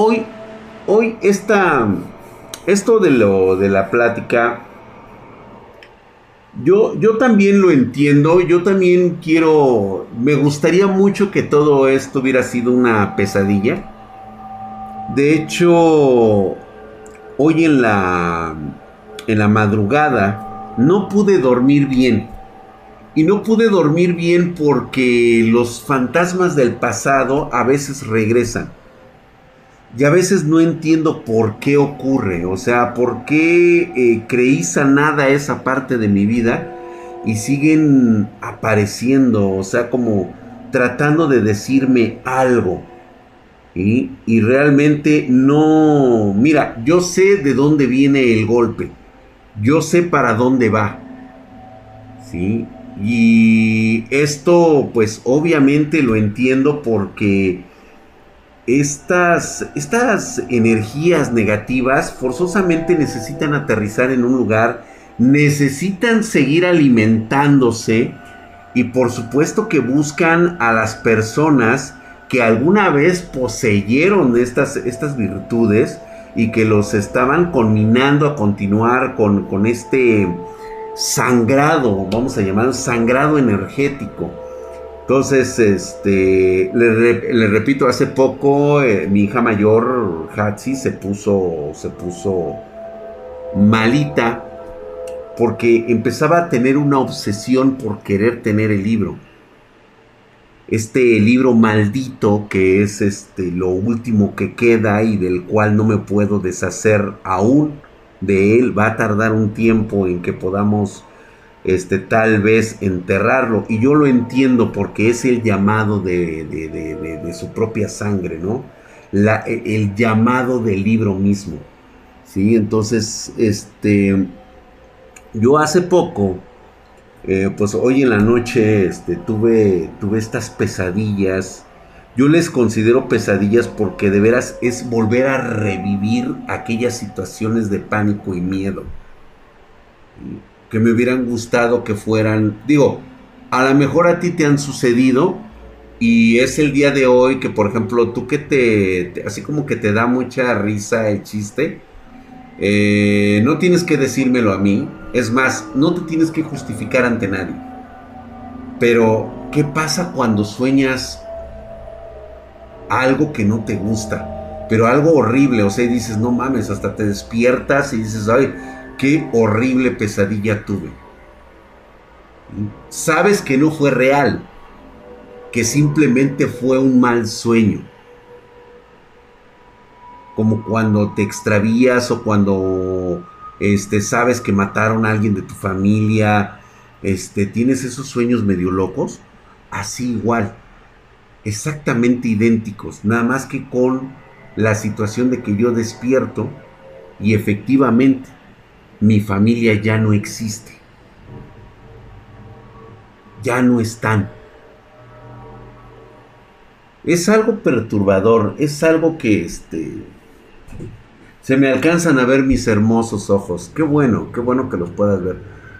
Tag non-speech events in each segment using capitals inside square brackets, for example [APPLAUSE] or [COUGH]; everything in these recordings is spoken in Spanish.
hoy, hoy esta, esto de lo de la plática, yo, yo también lo entiendo, yo también quiero, me gustaría mucho que todo esto hubiera sido una pesadilla. De hecho, hoy en la, en la madrugada no pude dormir bien. Y no pude dormir bien porque los fantasmas del pasado a veces regresan. Y a veces no entiendo por qué ocurre. O sea, por qué eh, creí sanada esa parte de mi vida y siguen apareciendo. O sea, como tratando de decirme algo. Y realmente no... Mira, yo sé de dónde viene el golpe. Yo sé para dónde va. ¿Sí? Y esto pues obviamente lo entiendo porque estas, estas energías negativas forzosamente necesitan aterrizar en un lugar, necesitan seguir alimentándose y por supuesto que buscan a las personas que alguna vez poseyeron estas, estas virtudes y que los estaban conminando a continuar con, con este sangrado, vamos a llamarlo sangrado energético. Entonces, este, le, repito, hace poco eh, mi hija mayor, Hatsi, se puso, se puso malita porque empezaba a tener una obsesión por querer tener el libro. Este libro maldito que es este, lo último que queda y del cual no me puedo deshacer aún de él. Va a tardar un tiempo en que podamos este, tal vez enterrarlo. Y yo lo entiendo porque es el llamado de, de, su propia sangre, ¿no? La, e, el llamado del libro mismo. ¿Sí? Entonces, este, yo hace poco, eh, pues hoy en la noche, este, tuve, tuve estas pesadillas yo les considero pesadillas porque de veras es volver a revivir aquellas situaciones de pánico y miedo. Que me hubieran gustado que fueran, digo, a lo mejor a ti te han sucedido y es el día de hoy que, por ejemplo, tú que te, así como que te da mucha risa el chiste, eh, no tienes que decírmelo a mí, es más, no te tienes que justificar ante nadie. Pero, ¿qué pasa cuando sueñas algo que no te gusta, pero algo horrible, o sea, dices, no mames, hasta te despiertas y dices, ay, qué horrible pesadilla tuve. Sabes que no fue real, que simplemente fue un mal sueño. Como cuando te extravías o cuando este, sabes que mataron a alguien de tu familia, este, tienes esos sueños medio locos, así igual exactamente idénticos, nada más que con la situación de que yo despierto y efectivamente mi familia ya no existe. Ya no están. Es algo perturbador, es algo que este se me alcanzan a ver mis hermosos ojos. Qué bueno, qué bueno que los puedas ver.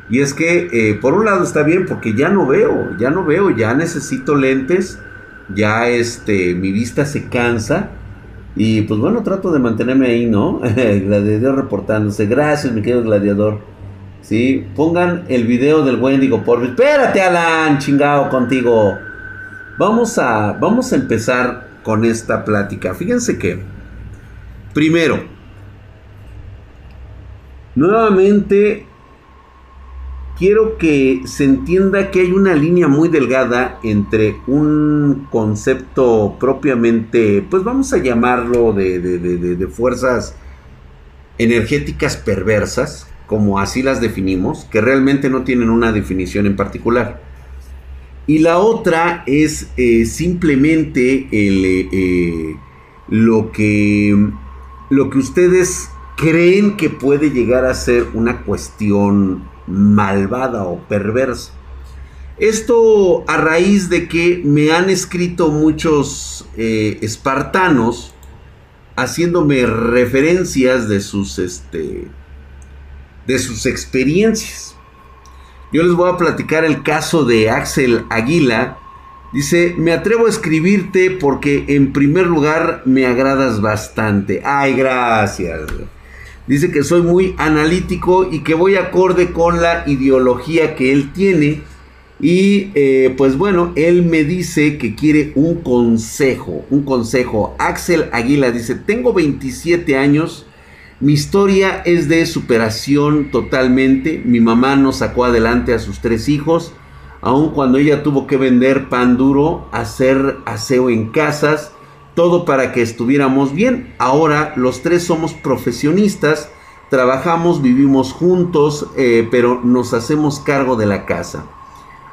Y es que eh, por un lado está bien porque ya no veo, ya no veo, ya necesito lentes ya este, mi vista se cansa. Y pues bueno, trato de mantenerme ahí, ¿no? [LAUGHS] gladiador reportándose. Gracias, mi querido gladiador. Sí, pongan el video del Wendigo por... Espérate, Alan, chingado contigo. Vamos a, vamos a empezar con esta plática. Fíjense que, primero, nuevamente quiero que se entienda que hay una línea muy delgada entre un concepto propiamente, pues vamos a llamarlo de, fuerzas energéticas perversas, como así las definimos, que realmente no tienen una definición en particular. Y la otra es eh, simplemente eh, eh, lo, que, lo que ustedes creen que puede llegar a ser una cuestión malvada o perversa. Esto a raíz de que me han escrito muchos eh, espartanos haciéndome referencias de sus, este, de sus experiencias. Yo les voy a platicar el caso de Axel Aguila, Dice, me atrevo a escribirte porque en primer lugar me agradas bastante. Ay, gracias. Dice que soy muy analítico y que voy acorde con la ideología que él tiene. Y eh, pues bueno, él me dice que quiere un consejo, un consejo. Axel Aguila dice, tengo 27 años, mi historia es de superación totalmente. Mi mamá nos sacó adelante a sus tres hijos aun cuando ella tuvo que vender pan duro, hacer aseo en casas, todo para que estuviéramos bien. Ahora los tres somos profesionistas, trabajamos, vivimos juntos, eh, pero nos hacemos cargo de la casa.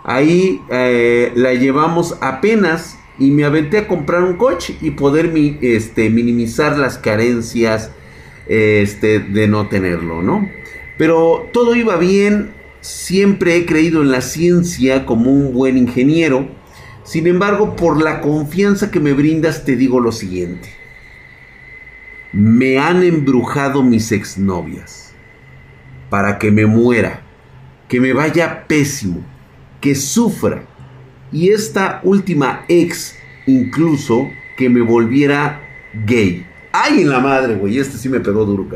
Ahí eh, la llevamos apenas y me aventé a comprar un coche y poder este, minimizar las carencias este, de no tenerlo, ¿no? Pero todo iba bien, Siempre he creído en la ciencia como un buen ingeniero. Sin embargo, por la confianza que me brindas, te digo lo siguiente. Me han embrujado mis exnovias para que me muera, que me vaya pésimo, que sufra. Y esta última ex, incluso, que me volviera gay. ¡Ay, en la madre, güey! Este sí me pegó duro,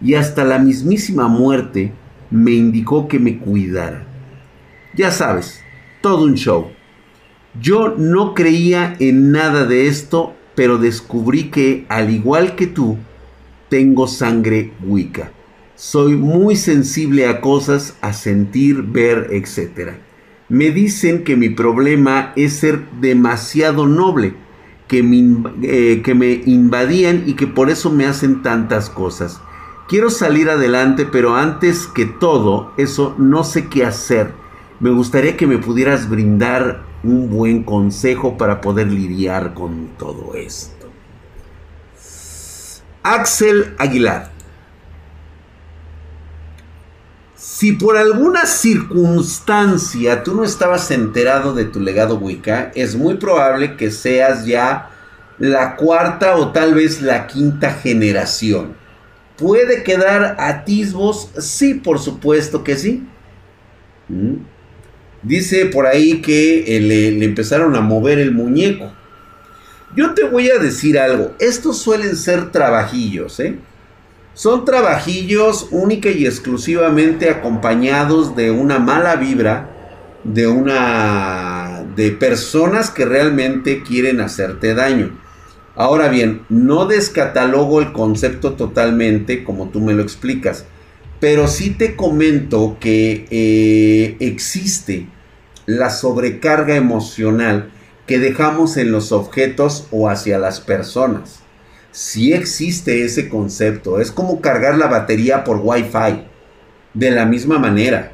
Y hasta la mismísima muerte me indicó que me cuidara. Ya sabes, todo un show. Yo no creía en nada de esto, pero descubrí que, al igual que tú, tengo sangre Wicca. Soy muy sensible a cosas, a sentir, ver, etc. Me dicen que mi problema es ser demasiado noble, que me, eh, que me invadían y que por eso me hacen tantas cosas. Quiero salir adelante, pero antes que todo, eso no sé qué hacer. Me gustaría que me pudieras brindar un buen consejo para poder lidiar con todo esto. Axel Aguilar. Si por alguna circunstancia tú no estabas enterado de tu legado Wicca, es muy probable que seas ya la cuarta o tal vez la quinta generación. ¿Puede quedar atisbos? Sí, por supuesto que sí. Mm. Dice por ahí que eh, le, empezaron a mover el muñeco. Yo te voy a decir algo. Estos suelen ser trabajillos, ¿eh? Son trabajillos única y exclusivamente acompañados de una mala vibra, de una de personas que realmente quieren hacerte daño. Ahora bien, no descatalogo el concepto totalmente como tú me lo explicas, pero sí te comento que eh, existe la sobrecarga emocional que dejamos en los objetos o hacia las personas. Sí existe ese concepto, es como cargar la batería por Wi-Fi. De la misma manera,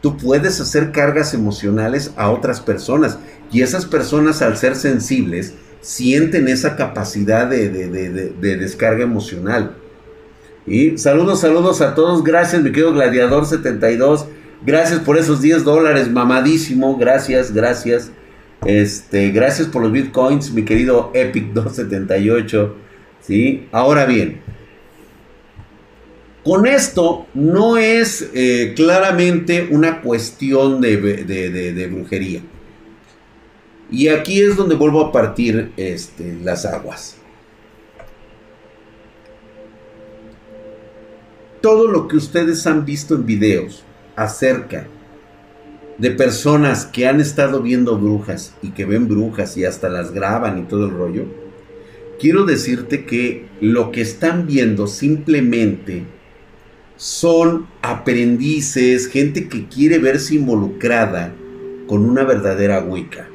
tú puedes hacer cargas emocionales a otras personas y esas personas al ser sensibles, sienten esa capacidad de, descarga emocional. Y saludos, saludos a todos. Gracias, mi querido Gladiador 72. Gracias por esos 10 dólares, mamadísimo. Gracias, gracias. Este, gracias por los bitcoins, mi querido Epic [LAUGHS] 278. ¿sí? Ahora bien, con esto no es eh, claramente una cuestión de brujería. Y aquí es donde vuelvo a partir este, las aguas. Todo lo que ustedes han visto en videos acerca de personas que han estado viendo brujas y que ven brujas y hasta las graban y todo el rollo, quiero decirte que lo que están viendo simplemente son aprendices, gente que quiere verse involucrada con una verdadera Wicca.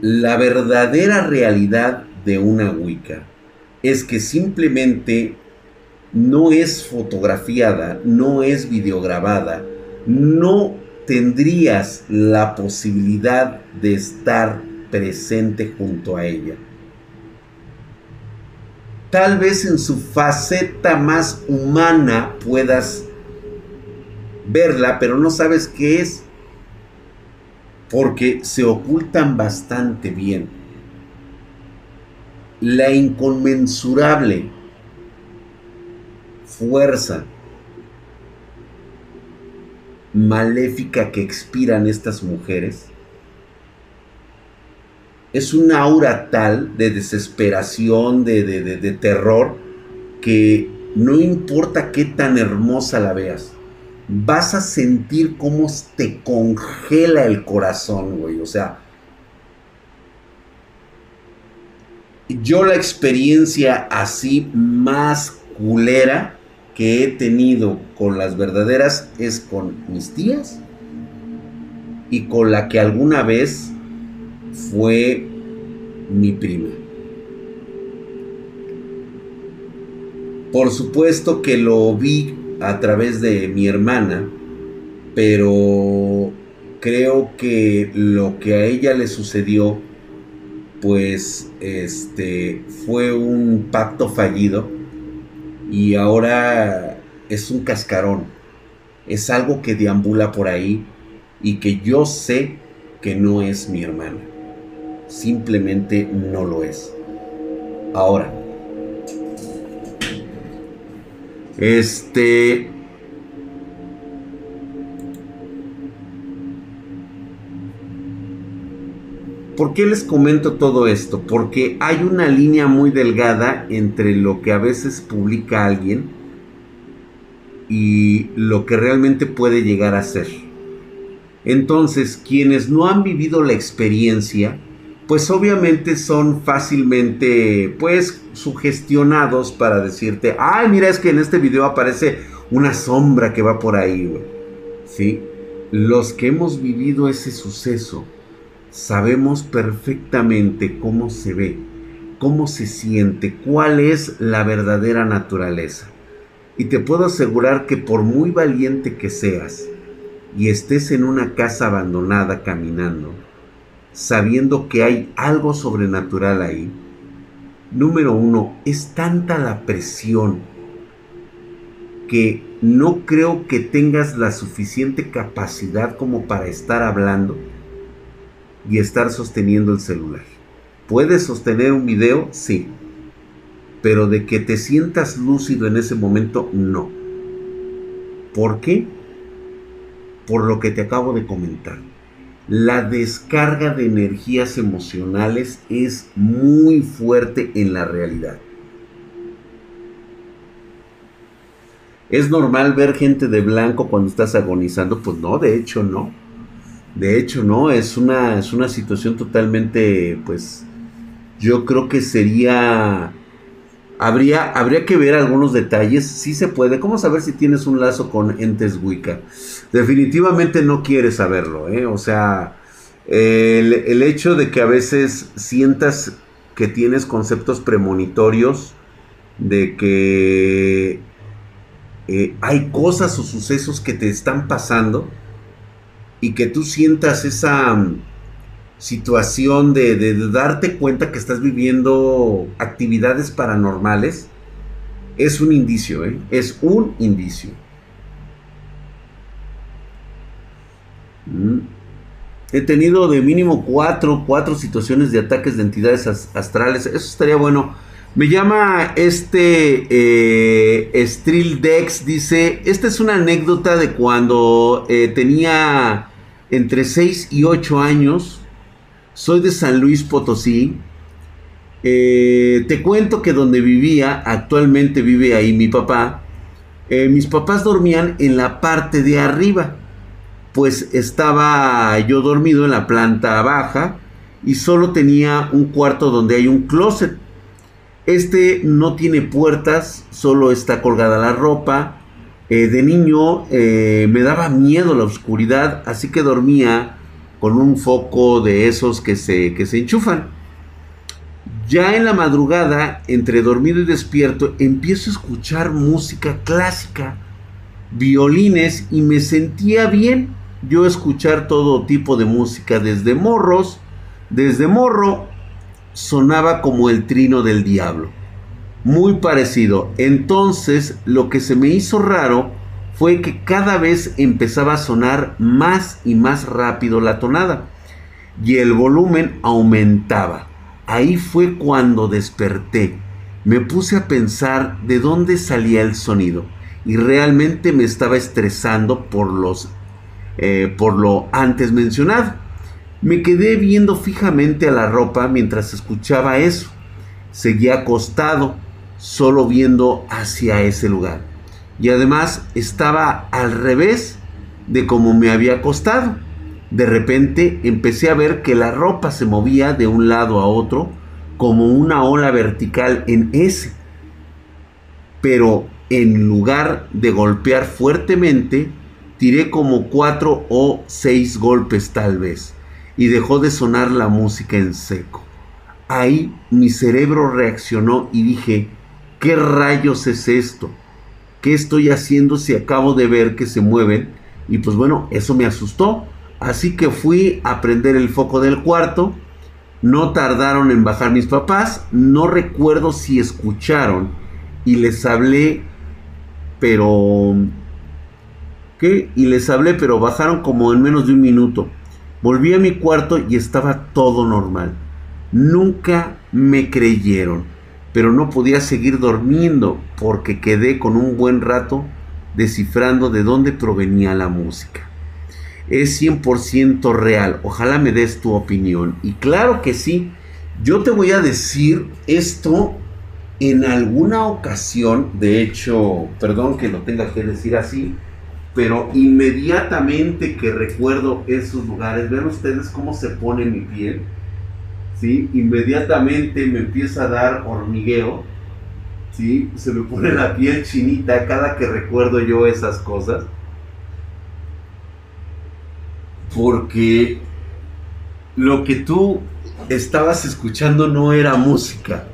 La verdadera realidad de una Wicca es que simplemente no es fotografiada, no es videograbada, no tendrías la posibilidad de estar presente junto a ella. Tal vez en su faceta más humana puedas verla, pero no sabes qué es porque se ocultan bastante bien. La inconmensurable fuerza maléfica que expiran estas mujeres es un aura tal de desesperación, de, de, terror, que no importa qué tan hermosa la veas, vas a sentir cómo te congela el corazón, güey. O sea, yo la experiencia así más culera que he tenido con las verdaderas es con mis tías y con la que alguna vez fue mi prima. Por supuesto que lo vi a través de mi hermana, pero creo que lo que a ella le sucedió pues este fue un pacto fallido y ahora es un cascarón. Es algo que deambula por ahí y que yo sé que no es mi hermana. Simplemente no lo es. Ahora, este ¿Por qué les comento todo esto? Porque hay una línea muy delgada entre lo que a veces publica alguien y lo que realmente puede llegar a ser. Entonces, quienes no han vivido la experiencia, pues obviamente son fácilmente, pues, sugestionados para decirte, ay, mira, es que en este video aparece una sombra que va por ahí, güey. ¿Sí? Los que hemos vivido ese suceso, sabemos perfectamente cómo se ve, cómo se siente, cuál es la verdadera naturaleza. Y te puedo asegurar que por muy valiente que seas y estés en una casa abandonada caminando, sabiendo que hay algo sobrenatural ahí, número uno, es tanta la presión que no creo que tengas la suficiente capacidad como para estar hablando y estar sosteniendo el celular. ¿Puedes sostener un video? Sí. Pero de que te sientas lúcido en ese momento, no. ¿Por qué? Por lo que te acabo de comentar. La descarga de energías emocionales es muy fuerte en la realidad. ¿Es normal ver gente de blanco cuando estás agonizando? Pues no, de hecho no. De hecho, no, es una, es una situación totalmente, pues, yo creo que sería, habría, habría que ver algunos detalles, sí se puede, ¿cómo saber si tienes un lazo con entes Wicca? Definitivamente no quieres saberlo, ¿eh? O sea, el, hecho de que a veces sientas que tienes conceptos premonitorios, de que eh, hay cosas o sucesos que te están pasando, y que tú sientas esa mm, situación de, darte cuenta que estás viviendo actividades paranormales, es un indicio, ¿eh? es un indicio. Mm. He tenido de mínimo cuatro, cuatro situaciones de ataques de entidades astrales. Eso estaría bueno. Me llama este eh, Dex, dice, esta es una anécdota de cuando eh, tenía entre 6 y 8 años. Soy de San Luis Potosí. Eh, te cuento que donde vivía, actualmente vive ahí mi papá. Eh, mis papás dormían en la parte de arriba. Pues estaba yo dormido en la planta baja y solo tenía un cuarto donde hay un closet. Este no tiene puertas, solo está colgada la ropa eh, de niño eh, me daba miedo la oscuridad, así que dormía con un foco de esos que se, que se enchufan. Ya en la madrugada, entre dormido y despierto, empiezo a escuchar música clásica, violines y me sentía bien yo escuchar todo tipo de música desde morros, desde morro sonaba como el trino del diablo muy parecido. Entonces lo que se me hizo raro fue que cada vez empezaba a sonar más y más rápido la tonada y el volumen aumentaba. Ahí fue cuando desperté. Me puse a pensar de dónde salía el sonido y realmente me estaba estresando por los eh, por lo antes mencionado. Me quedé viendo fijamente a la ropa mientras escuchaba eso. Seguía acostado, solo viendo hacia ese lugar. Y además estaba al revés de como me había acostado. De repente empecé a ver que la ropa se movía de un lado a otro como una ola vertical en ese. Pero en lugar de golpear fuertemente, tiré como cuatro o seis golpes tal vez y dejó de sonar la música en seco. Ahí mi cerebro reaccionó y dije, ¿qué rayos es esto? ¿Qué estoy haciendo si acabo de ver que se mueven? Y pues bueno, eso me asustó. Así que fui a prender el foco del cuarto. No tardaron en bajar mis papás. No recuerdo si escucharon. Y les hablé, pero... ¿Qué? Y les hablé, pero bajaron como en menos de un minuto. Volví a mi cuarto y estaba todo normal. Nunca me creyeron, pero no podía seguir durmiendo porque quedé con un buen rato descifrando de dónde provenía la música. Es 100% real, ojalá me des tu opinión. Y claro que sí, yo te voy a decir esto en alguna ocasión, de hecho, perdón que lo tenga que decir así, pero inmediatamente que recuerdo esos lugares, ven ustedes cómo se pone mi piel, ¿sí? Inmediatamente me empieza a dar hormigueo, ¿sí? Se me pone la piel chinita cada que recuerdo yo esas cosas. Porque lo que tú estabas escuchando no era música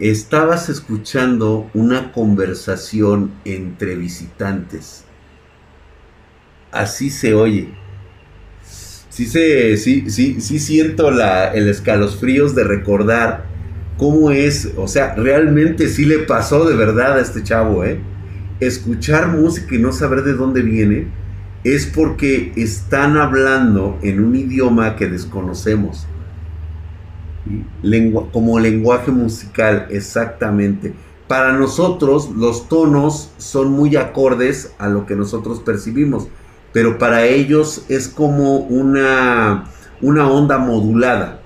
Estabas escuchando una conversación entre visitantes. Así se oye. Sí, se, sí, sí, sí siento la, el escalofríos de recordar cómo es, o sea, realmente sí le pasó de verdad a este chavo, ¿eh? Escuchar música y no saber de dónde viene es porque están hablando en un idioma que desconocemos como lenguaje musical, exactamente. Para nosotros los tonos son muy acordes a lo que nosotros percibimos, pero para ellos es como una, una onda modulada.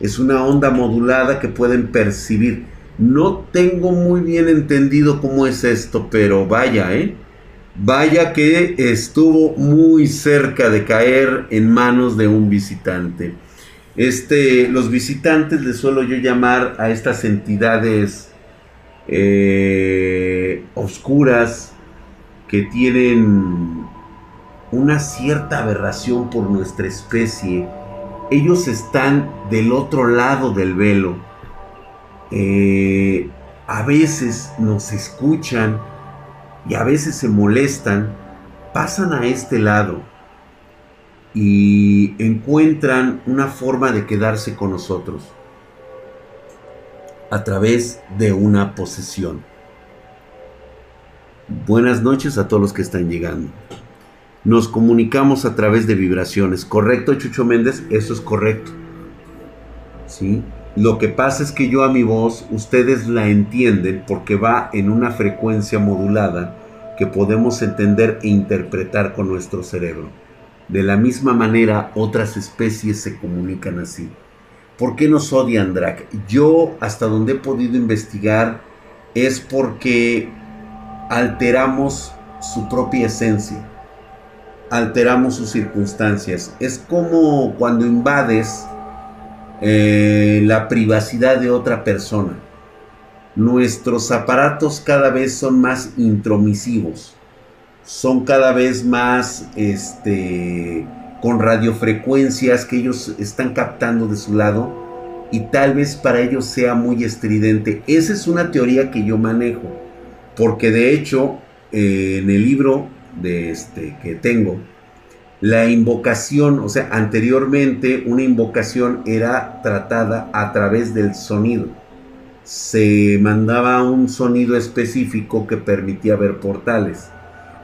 Es una onda modulada que pueden percibir. No tengo muy bien entendido cómo es esto, pero vaya, ¿eh? Vaya que estuvo muy cerca de caer en manos de un visitante. Este, los visitantes les suelo yo llamar a estas entidades eh, oscuras que tienen una cierta aberración por nuestra especie. Ellos están del otro lado del velo. Eh, a veces nos escuchan y a veces se molestan. Pasan a este lado y encuentran una forma de quedarse con nosotros a través de una posesión. Buenas noches a todos los que están llegando. Nos comunicamos a través de vibraciones. ¿Correcto, Chucho Méndez? Eso es correcto. ¿Sí? Lo que pasa es que yo a mi voz, ustedes la entienden porque va en una frecuencia modulada que podemos entender e interpretar con nuestro cerebro. De la misma manera, otras especies se comunican así. ¿Por qué nos odian Drac? Yo, hasta donde he podido investigar, es porque alteramos su propia esencia, alteramos sus circunstancias. Es como cuando invades eh, la privacidad de otra persona. Nuestros aparatos cada vez son más intromisivos son cada vez más este, con radiofrecuencias que ellos están captando de su lado y tal vez para ellos sea muy estridente. Esa es una teoría que yo manejo, porque de hecho eh, en el libro de este, que tengo, la invocación, o sea, anteriormente una invocación era tratada a través del sonido. Se mandaba un sonido específico que permitía ver portales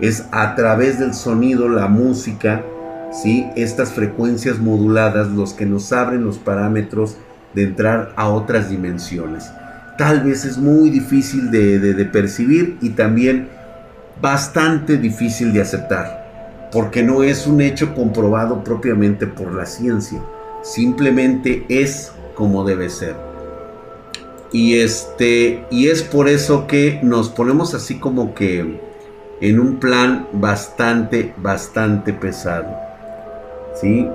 es a través del sonido, la música, ¿sí? estas frecuencias moduladas los que nos abren los parámetros de entrar a otras dimensiones. Tal vez es muy difícil de, percibir y también bastante difícil de aceptar. porque no es un hecho comprobado propiamente por la ciencia, simplemente es como debe ser. Y este y es por eso que nos ponemos así como que en un plan bastante bastante pesado. ¿Sí?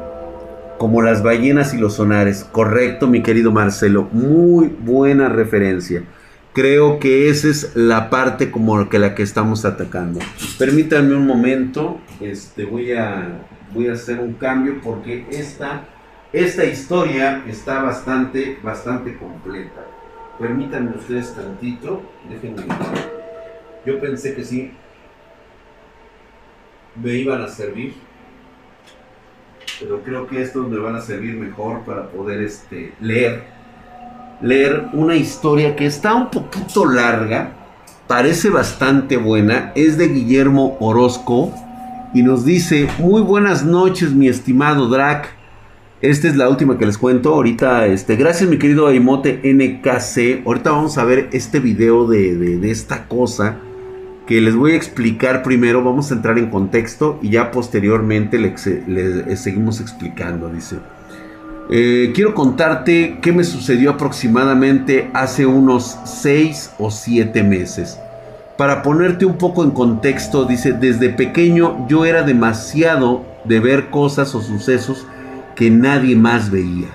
Como las ballenas y los sonares. Correcto, mi querido Marcelo, muy buena referencia. Creo que esa es la parte como que la que estamos atacando. Permítanme un momento, este, voy, a, voy a hacer un cambio porque esta, esta historia está bastante, bastante completa. Permítanme ustedes tantito, déjenme. Yo pensé que sí me iban a servir, pero creo que estos me van a servir mejor para poder este, leer leer una historia que está un poquito larga, parece bastante buena, es de Guillermo Orozco y nos dice, muy buenas noches mi estimado Drac. Esta es la última que les cuento. Ahorita, este, gracias mi querido Aimote NKC. Ahorita vamos a ver este video de, de esta cosa que les voy a explicar primero. Vamos a entrar en contexto y ya posteriormente le seguimos explicando. Dice. Eh, quiero contarte qué me sucedió aproximadamente hace unos 6 o 7 meses. Para ponerte un poco en contexto, dice, desde pequeño yo era demasiado de ver cosas o sucesos que nadie más veía.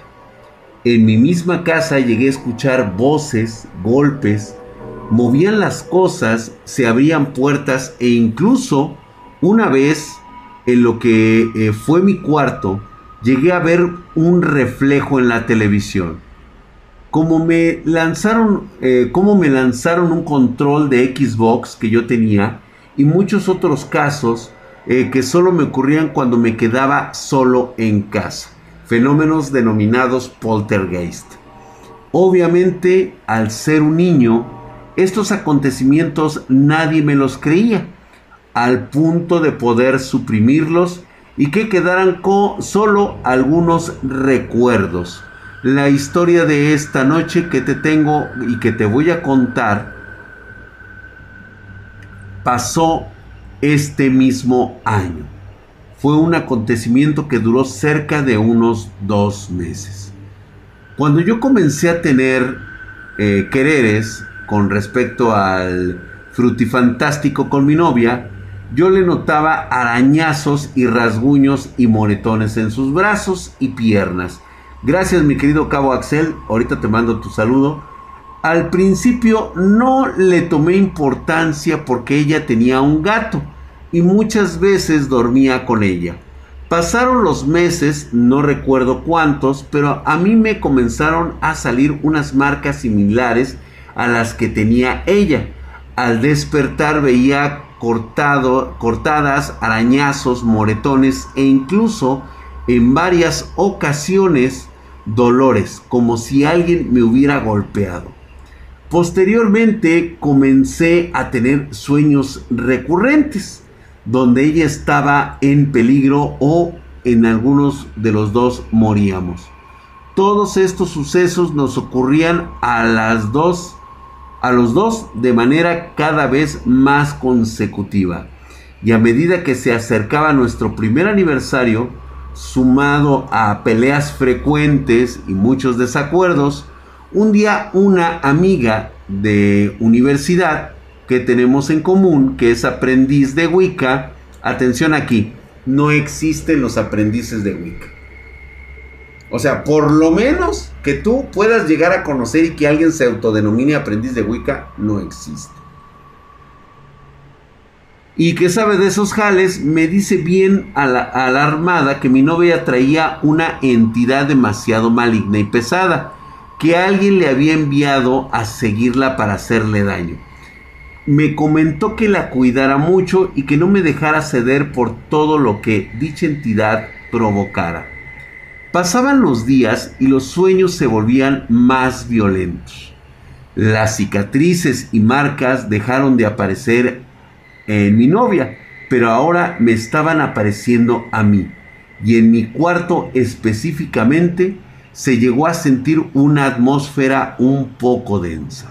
En mi misma casa llegué a escuchar voces, golpes, movían las cosas, se abrían puertas e incluso una vez en lo que eh, fue mi cuarto, llegué a ver un reflejo en la televisión. Como me lanzaron, eh, me lanzaron un control de Xbox que yo tenía y muchos otros casos eh, que solo me ocurrían cuando me quedaba solo en casa. Fenómenos denominados poltergeist. Obviamente, al ser un niño, estos acontecimientos nadie me los creía, al punto de poder suprimirlos y que quedaran con solo algunos recuerdos. La historia de esta noche que te tengo y que te voy a contar pasó este mismo año. Fue un acontecimiento que duró cerca de unos dos meses. Cuando yo comencé a tener eh, quereres con respecto al frutifantástico con mi novia, yo le notaba arañazos y rasguños y moretones en sus brazos y piernas. Gracias mi querido Cabo Axel, ahorita te mando tu saludo. Al principio no le tomé importancia porque ella tenía un gato y muchas veces dormía con ella. Pasaron los meses, no recuerdo cuántos, pero a mí me comenzaron a salir unas marcas similares a las que tenía ella. Al despertar veía cortado, cortadas, arañazos, moretones e incluso en varias ocasiones dolores, como si alguien me hubiera golpeado. Posteriormente comencé a tener sueños recurrentes, donde ella estaba en peligro o en algunos de los dos moríamos. Todos estos sucesos nos ocurrían a las dos a los dos de manera cada vez más consecutiva. Y a medida que se acercaba nuestro primer aniversario, sumado a peleas frecuentes y muchos desacuerdos, un día una amiga de universidad que tenemos en común, que es aprendiz de Wicca, atención aquí, no existen los aprendices de Wicca. O sea, por lo menos que tú puedas llegar a conocer y que alguien se autodenomine aprendiz de Wicca, no existe. Y que sabe de esos jales, me dice bien a la, armada que mi novia traía una entidad demasiado maligna y pesada, que alguien le había enviado a seguirla para hacerle daño. Me comentó que la cuidara mucho y que no me dejara ceder por todo lo que dicha entidad provocara. Pasaban los días y los sueños se volvían más violentos. Las cicatrices y marcas dejaron de aparecer en mi novia, pero ahora me estaban apareciendo a mí. Y en mi cuarto específicamente se llegó a sentir una atmósfera un poco densa.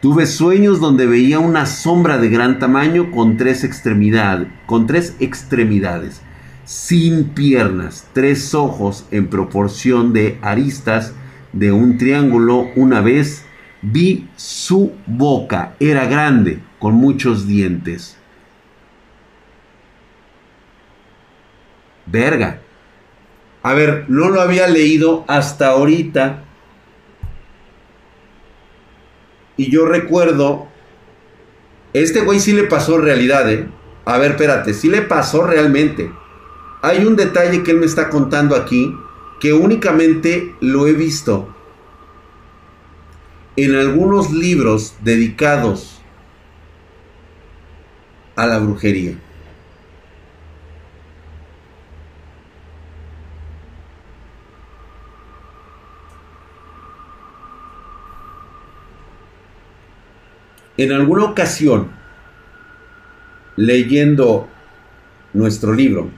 Tuve sueños donde veía una sombra de gran tamaño con tres extremidades, con tres extremidades, sin piernas, tres ojos en proporción de aristas de un triángulo. Una vez vi su boca, era grande, con muchos dientes. Verga. A ver, no lo había leído hasta ahorita Y yo recuerdo, este güey sí le pasó realidad, ¿eh? A ver, espérate, sí le pasó realmente. Hay un detalle que él me está contando aquí que únicamente lo he visto en algunos libros dedicados a la brujería. En alguna ocasión, leyendo nuestro libro,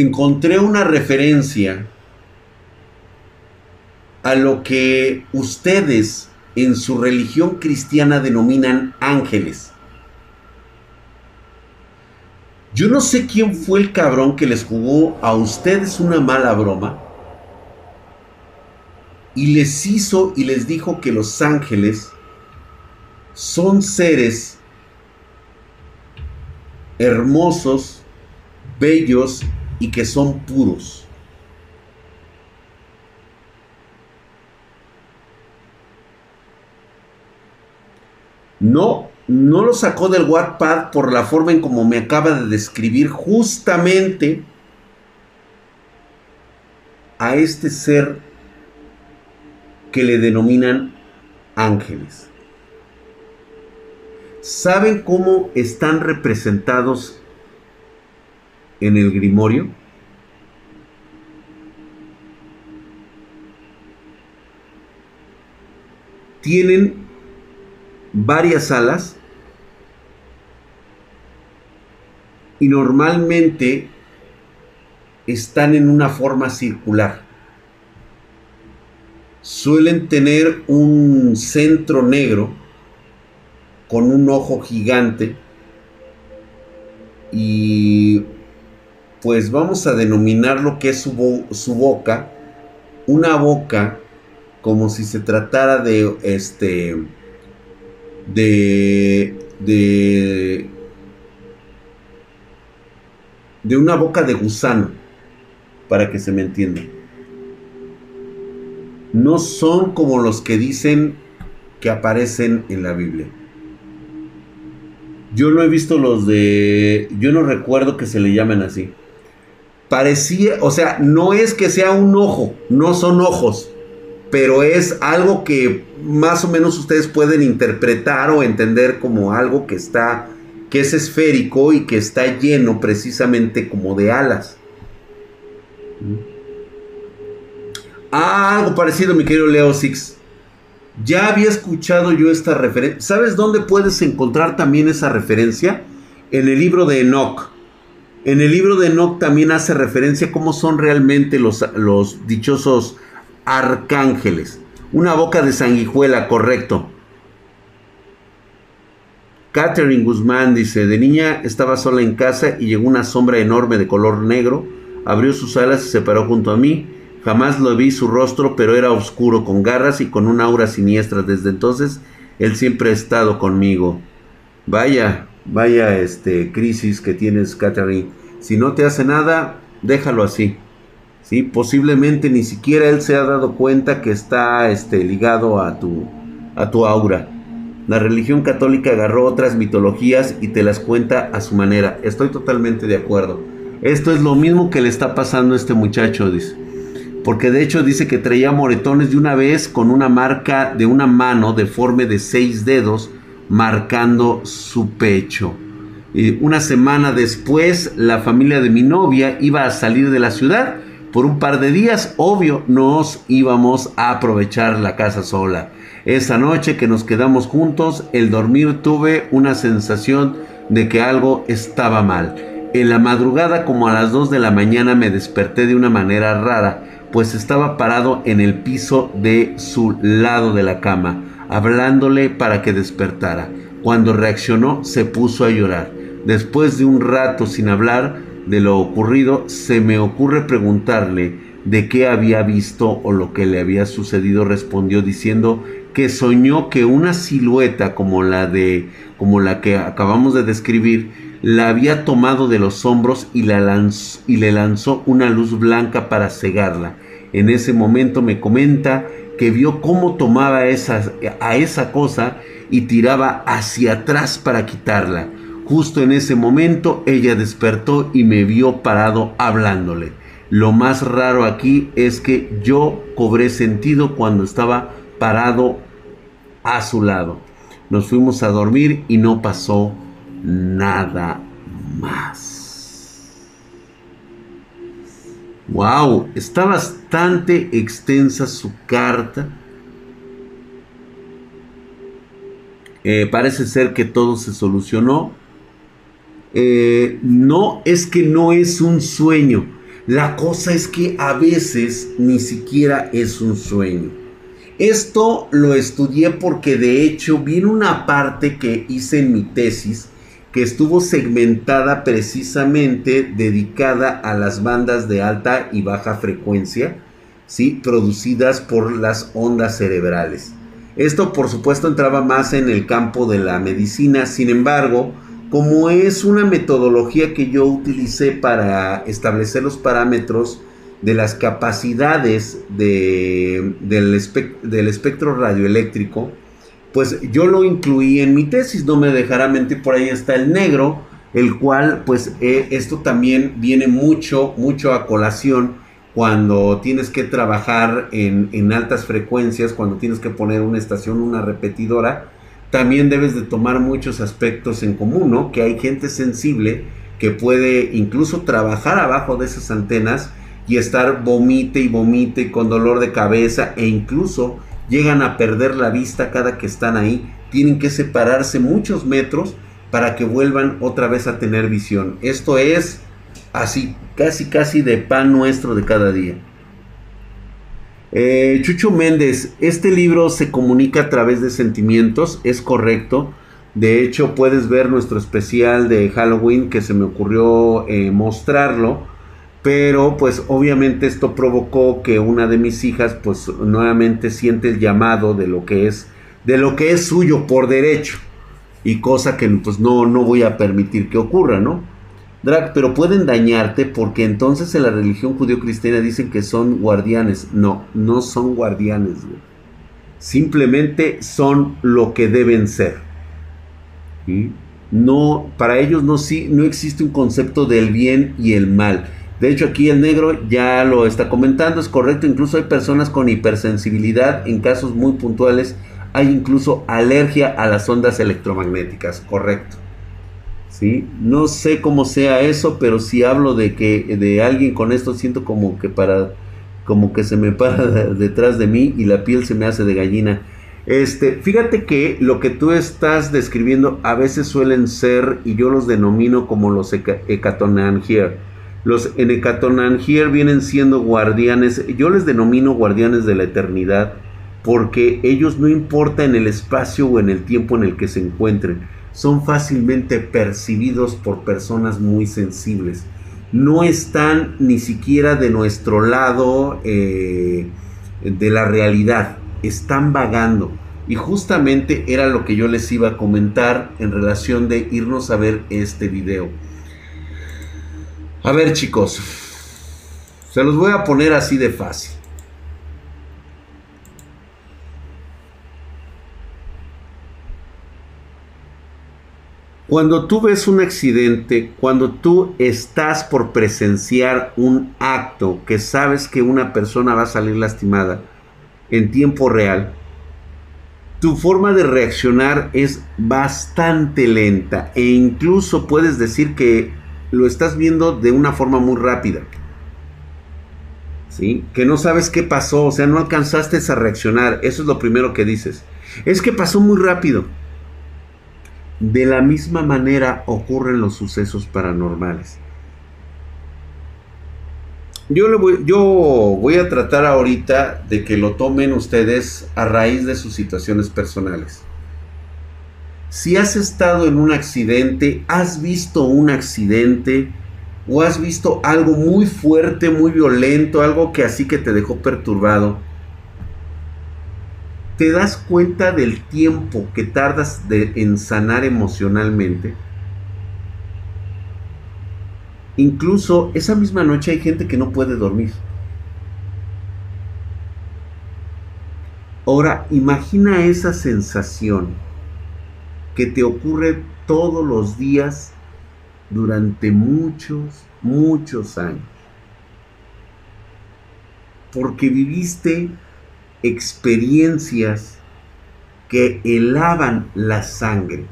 encontré una referencia a lo que ustedes en su religión cristiana denominan ángeles. Yo no sé quién fue el cabrón que les jugó a ustedes una mala broma y les hizo y les dijo que los ángeles son seres hermosos, bellos y que son puros. No, no lo sacó del Wattpad por la forma en como me acaba de describir justamente a este ser que le denominan ángeles. ¿Saben cómo están representados en el Grimorio? Tienen varias alas y normalmente están en una forma circular suelen tener un centro negro con un ojo gigante y pues vamos a denominar lo que es su, boca una boca como si se tratara de este de de de una boca de gusano para que se me entienda no son como los que dicen que aparecen en la Biblia. Yo no he visto los de... Yo no recuerdo que se le llamen así. Parecía, o sea, no es que sea un ojo, no son ojos, pero es algo que más o menos ustedes pueden interpretar o entender como algo que está, que es esférico y que está lleno precisamente como de alas. Ah, algo parecido, mi querido Leo Six. Ya había escuchado yo esta referencia. ¿Sabes dónde puedes encontrar también esa referencia? En el libro de Enoch. En el libro de Enoch también hace referencia a cómo son realmente los, dichosos arcángeles. Una boca de sanguijuela, correcto. Catherine Guzmán dice, de niña estaba sola en casa y llegó una sombra enorme de color negro, abrió sus alas y se paró junto a mí Jamás lo vi su rostro, pero era oscuro, con garras y con una aura siniestra. Desde entonces, él siempre ha estado conmigo. Vaya, vaya este crisis que tienes, Catherine. Si no te hace nada, déjalo así. ¿Sí? Posiblemente ni siquiera él se ha dado cuenta que está este, ligado a tu, a tu aura. La religión católica agarró otras mitologías y te las cuenta a su manera. Estoy totalmente de acuerdo. Esto es lo mismo que le está pasando a este muchacho, dice porque de hecho dice que traía moretones de una vez con una marca de una mano deforme de seis dedos marcando su pecho. Una semana después, la familia de mi novia iba a salir de la ciudad por un par de días. Obvio, nos íbamos a aprovechar la casa sola. Esa noche que nos quedamos juntos, el dormir tuve una sensación de que algo estaba mal. En la madrugada, como a las 2 de la mañana, me desperté de una manera rara pues estaba parado en el piso de su lado de la cama, hablándole para que despertara. Cuando reaccionó se puso a llorar. Después de un rato sin hablar de lo ocurrido, se me ocurre preguntarle de qué había visto o lo que le había sucedido. Respondió diciendo que soñó que una silueta como la de como la que acabamos de describir la había tomado de los hombros y, la y le lanzó una luz blanca para cegarla. En ese momento me comenta que vio cómo tomaba a esa cosa y tiraba hacia atrás para quitarla. Justo en ese momento ella despertó y me vio parado hablándole. Lo más raro aquí es que yo cobré sentido cuando estaba parado a su lado. Nos fuimos a dormir y no pasó nada más. Wow, está bastante extensa su carta. Eh, parece ser que todo se solucionó. Eh, no es que no es un sueño. La cosa es que a veces ni siquiera es un sueño. Esto lo estudié porque de hecho viene una parte que hice en mi tesis estuvo segmentada precisamente dedicada a las bandas de alta y baja frecuencia, ¿sí? producidas por las ondas cerebrales. Esto por supuesto entraba más en el campo de la medicina, sin embargo, como es una metodología que yo utilicé para establecer los parámetros de las capacidades del espectro radioeléctrico, pues yo lo incluí en mi tesis, no me dejará mentir, por ahí está el negro, el cual pues eh, esto también viene mucho, mucho a colación cuando tienes que trabajar en, en, altas frecuencias, cuando tienes que poner una estación, una repetidora, también debes de tomar muchos aspectos en común, ¿no? Que hay gente sensible que puede incluso trabajar abajo de esas antenas y estar vomite y vomite con dolor de cabeza e incluso llegan a perder la vista cada que están ahí, tienen que separarse muchos metros para que vuelvan otra vez a tener visión. Esto es así, casi casi de pan nuestro de cada día. Eh, Chucho Méndez, este libro se comunica a través de sentimientos, es correcto. De hecho, puedes ver nuestro especial de Halloween que se me ocurrió eh, mostrarlo pero pues obviamente esto provocó que una de mis hijas pues nuevamente siente el llamado de lo que es de lo que es suyo por derecho y cosa que pues no no voy a permitir que ocurra, ¿no? Drag, pero pueden dañarte porque entonces en la religión judío-cristiana dicen que son guardianes. No, no son guardianes, Simplemente son lo que deben ser. No, para ellos no, sí, no existe un concepto del bien y el mal de hecho, aquí el negro ya lo está comentando, es correcto, incluso hay personas con hipersensibilidad, en casos muy puntuales hay incluso alergia a las ondas electromagnéticas, correcto. ¿Sí? No sé cómo sea eso, pero si hablo de que de alguien con esto siento como que para como que se me para detrás de mí y la piel se me hace de gallina. Este, fíjate que lo que tú estás describiendo a veces suelen ser y yo los denomino como los hecatonangier los Enekatonangier vienen siendo guardianes, yo les denomino guardianes de la eternidad, porque ellos no importa en el espacio o en el tiempo en el que se encuentren, son fácilmente percibidos por personas muy sensibles. No están ni siquiera de nuestro lado eh, de la realidad, están vagando. Y justamente era lo que yo les iba a comentar en relación de irnos a ver este video. A ver chicos, se los voy a poner así de fácil. Cuando tú ves un accidente, cuando tú estás por presenciar un acto que sabes que una persona va a salir lastimada en tiempo real, tu forma de reaccionar es bastante lenta e incluso puedes decir que lo estás viendo de una forma muy rápida. ¿Sí? Que no sabes qué pasó, o sea, no alcanzaste a reaccionar. Eso es lo primero que dices. Es que pasó muy rápido. De la misma manera ocurren los sucesos paranormales. yo, le voy, yo voy a tratar ahorita de que lo tomen ustedes a raíz de sus situaciones personales. Si has estado en un accidente, has visto un accidente o has visto algo muy fuerte, muy violento, algo que así que te dejó perturbado, te das cuenta del tiempo que tardas de, en sanar emocionalmente. Incluso esa misma noche hay gente que no puede dormir. Ahora, imagina esa sensación que te ocurre todos los días durante muchos, muchos años. Porque viviste experiencias que helaban la sangre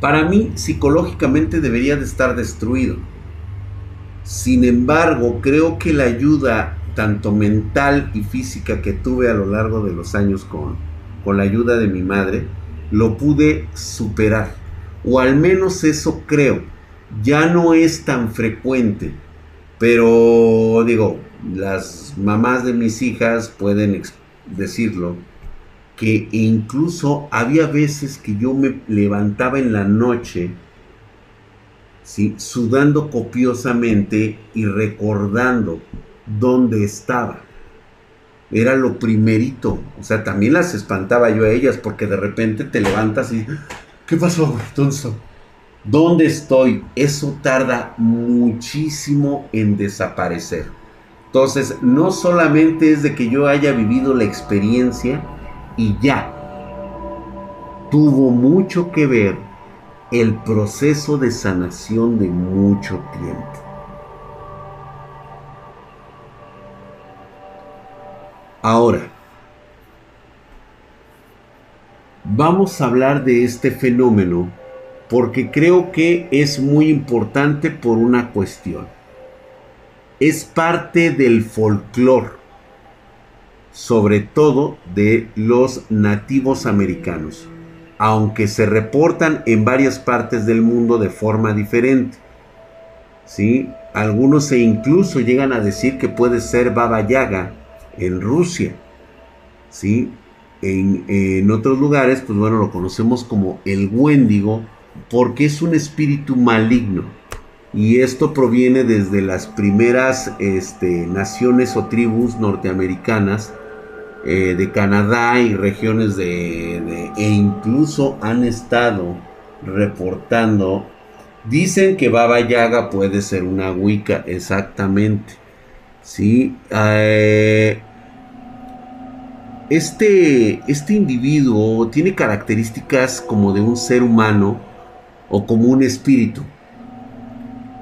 para mí psicológicamente debería de estar destruido. Sin embargo, creo que la ayuda tanto mental y física que tuve a lo largo de los años con, con la ayuda de mi madre, lo pude superar. O al menos eso creo. Ya no es tan frecuente. Pero digo, las mamás de mis hijas pueden decirlo que incluso había veces que yo me levantaba en la noche, ¿sí? sudando copiosamente y recordando dónde estaba. Era lo primerito. O sea, también las espantaba yo a ellas porque de repente te levantas y... ¿Qué pasó, Entonces, ¿dónde estoy? Eso tarda muchísimo en desaparecer. Entonces, no solamente es de que yo haya vivido la experiencia, y ya. Tuvo mucho que ver el proceso de sanación de mucho tiempo. Ahora, vamos a hablar de este fenómeno porque creo que es muy importante por una cuestión. Es parte del folclore sobre todo de los nativos americanos, aunque se reportan en varias partes del mundo de forma diferente. ¿sí? Algunos se incluso llegan a decir que puede ser Baba Yaga en Rusia. ¿sí? En, en otros lugares, pues bueno, lo conocemos como el Wendigo, porque es un espíritu maligno. Y esto proviene desde las primeras este, naciones o tribus norteamericanas eh, de Canadá y regiones de, e incluso han estado reportando dicen que Baba Yaga puede ser una Wicca exactamente sí eh, este este individuo tiene características como de un ser humano o como un espíritu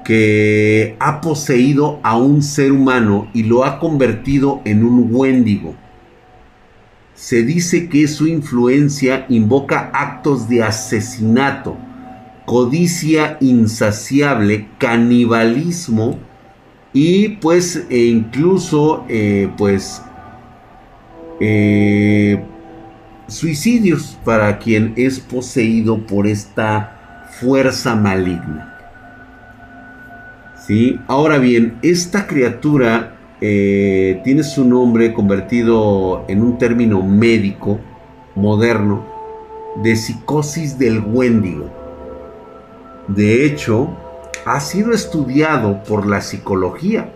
que ha poseído a un ser humano y lo ha convertido en un Wendigo. Se dice que su influencia invoca actos de asesinato, codicia insaciable, canibalismo y pues e incluso eh, pues eh, suicidios para quien es poseído por esta fuerza maligna. ¿Sí? Ahora bien, esta criatura eh, tiene su nombre convertido en un término médico moderno de psicosis del Wendigo. De hecho, ha sido estudiado por la psicología.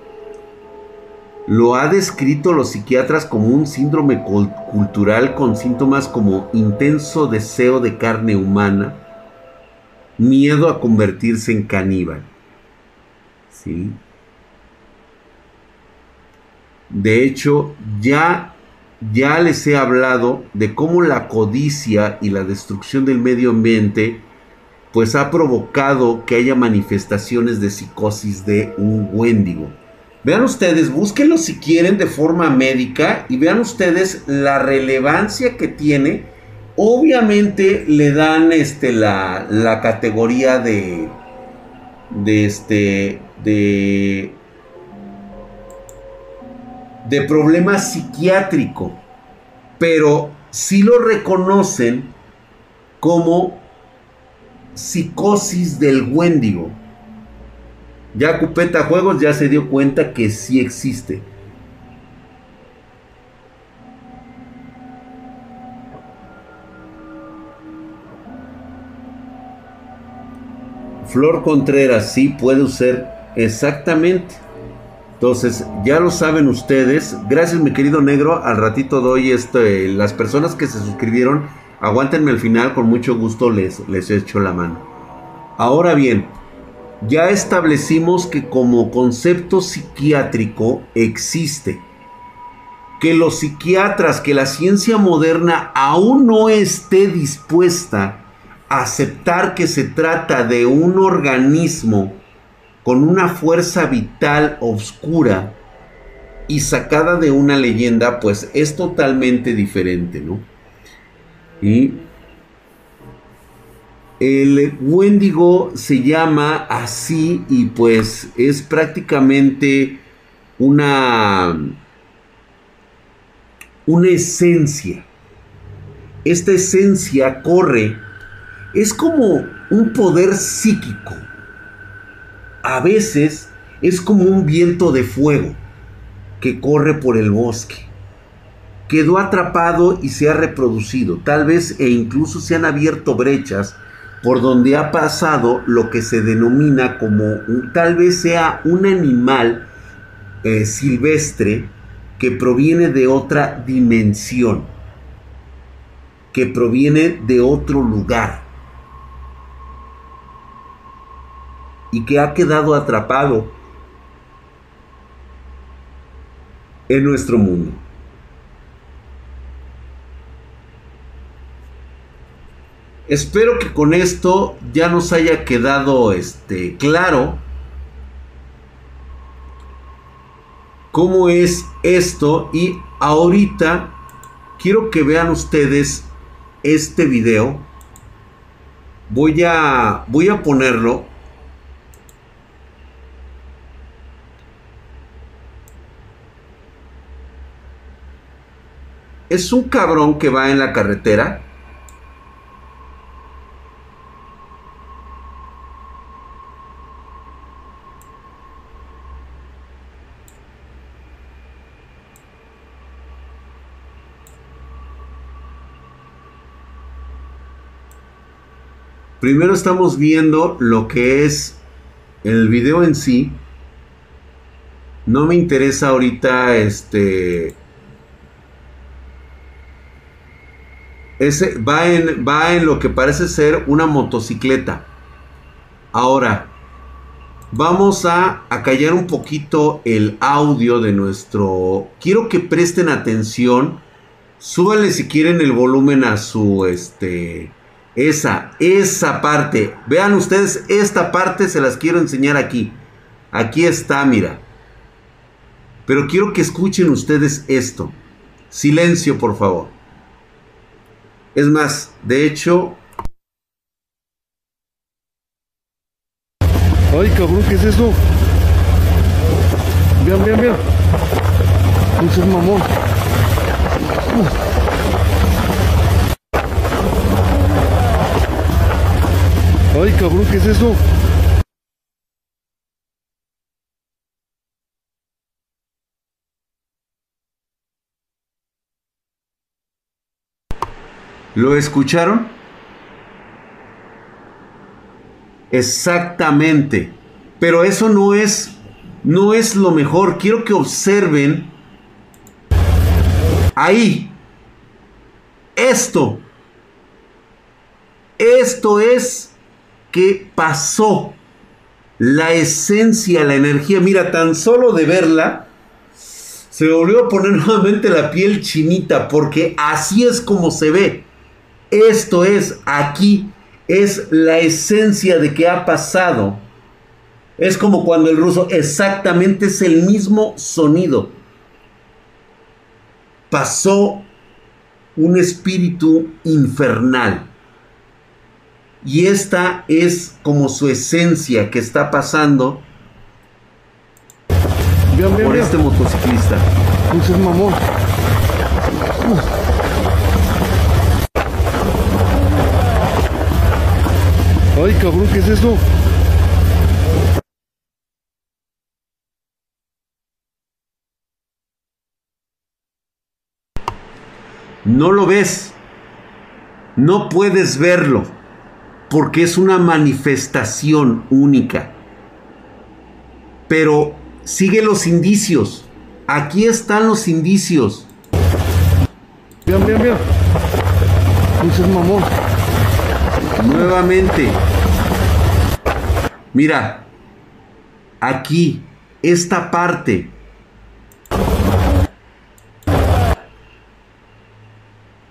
Lo ha descrito los psiquiatras como un síndrome cultural con síntomas como intenso deseo de carne humana, miedo a convertirse en caníbal. ¿Sí? De hecho, ya, ya les he hablado de cómo la codicia y la destrucción del medio ambiente pues ha provocado que haya manifestaciones de psicosis de un Wendigo. Vean ustedes, búsquenlo si quieren de forma médica y vean ustedes la relevancia que tiene. Obviamente le dan este, la, la categoría de, de, este, de de problema psiquiátrico, pero sí lo reconocen como psicosis del Wendigo. Ya Cupeta Juegos ya se dio cuenta que sí existe. Flor Contreras, sí puede ser exactamente. Entonces, ya lo saben ustedes. Gracias, mi querido negro. Al ratito doy este, las personas que se suscribieron. Aguántenme al final, con mucho gusto les, les echo la mano. Ahora bien, ya establecimos que como concepto psiquiátrico existe. Que los psiquiatras, que la ciencia moderna aún no esté dispuesta aceptar que se trata de un organismo con una fuerza vital oscura y sacada de una leyenda, pues es totalmente diferente, ¿no? Y el Wendigo se llama así y pues es prácticamente una una esencia. Esta esencia corre es como un poder psíquico. A veces es como un viento de fuego que corre por el bosque. Quedó atrapado y se ha reproducido. Tal vez e incluso se han abierto brechas por donde ha pasado lo que se denomina como tal vez sea un animal eh, silvestre que proviene de otra dimensión, que proviene de otro lugar. y que ha quedado atrapado en nuestro mundo. Espero que con esto ya nos haya quedado este claro cómo es esto y ahorita quiero que vean ustedes este video. Voy a voy a ponerlo es un cabrón que va en la carretera. Primero estamos viendo lo que es el video en sí. No me interesa ahorita este Ese va en, va en lo que parece ser una motocicleta. Ahora, vamos a, a callar un poquito el audio de nuestro... Quiero que presten atención. Súbanle si quieren el volumen a su, este... Esa, esa parte. Vean ustedes, esta parte se las quiero enseñar aquí. Aquí está, mira. Pero quiero que escuchen ustedes esto. Silencio, por favor. Es más, de hecho... Ay, cabrón, ¿qué es eso? Vean, vean, vean. Seas mamón. Ay, cabrón, ¿qué es eso? ¿Lo escucharon? Exactamente. Pero eso no es no es lo mejor. Quiero que observen ahí esto. Esto es que pasó la esencia, la energía. Mira, tan solo de verla, se volvió a poner [LAUGHS] nuevamente la piel chinita, porque así es como se ve. Esto es aquí, es la esencia de que ha pasado. Es como cuando el ruso exactamente es el mismo sonido. Pasó un espíritu infernal. Y esta es como su esencia que está pasando por este motociclista. Pues Entonces, mamón. Ay, cabrón, ¿qué es eso? No lo ves. No puedes verlo porque es una manifestación única. Pero sigue los indicios. Aquí están los indicios. Vean, vean, vean. Ese es mamón. Nuevamente. Mira. Aquí. Esta parte.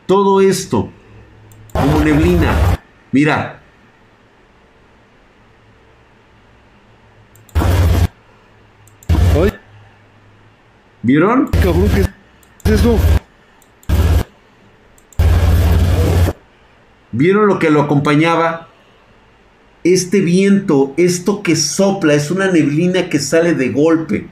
Todo esto. Como neblina. Mira. Ay, ¿Vieron? cabrón, ¿qué es eso? ¿Vieron lo que lo acompañaba? Este viento, esto que sopla, es una neblina que sale de golpe.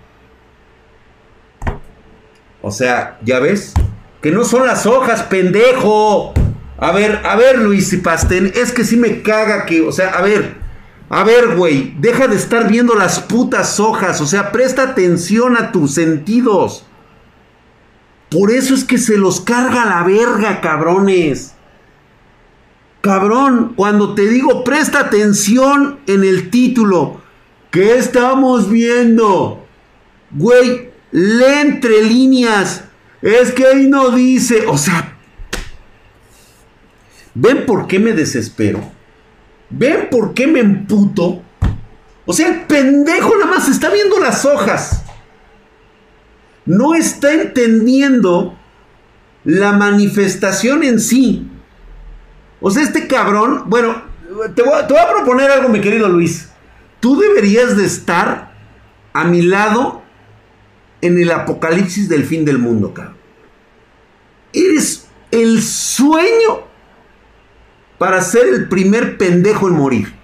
O sea, ¿ya ves? Que no son las hojas, pendejo. A ver, a ver, Luis y Pastén, es que sí me caga que, o sea, a ver, a ver, güey, deja de estar viendo las putas hojas, o sea, presta atención a tus sentidos. Por eso es que se los carga la verga, cabrones. Cabrón, cuando te digo presta atención en el título, ¿qué estamos viendo? Güey, lee entre líneas. Es que ahí no dice, o sea, ¿ven por qué me desespero? ¿Ven por qué me emputo? O sea, el pendejo nada más está viendo las hojas. No está entendiendo la manifestación en sí. O sea, este cabrón, bueno, te voy, a, proponer algo, mi querido Luis. Tú deberías de estar a mi lado en el apocalipsis del fin del mundo, cabrón. Eres el sueño para ser el primer pendejo en morir.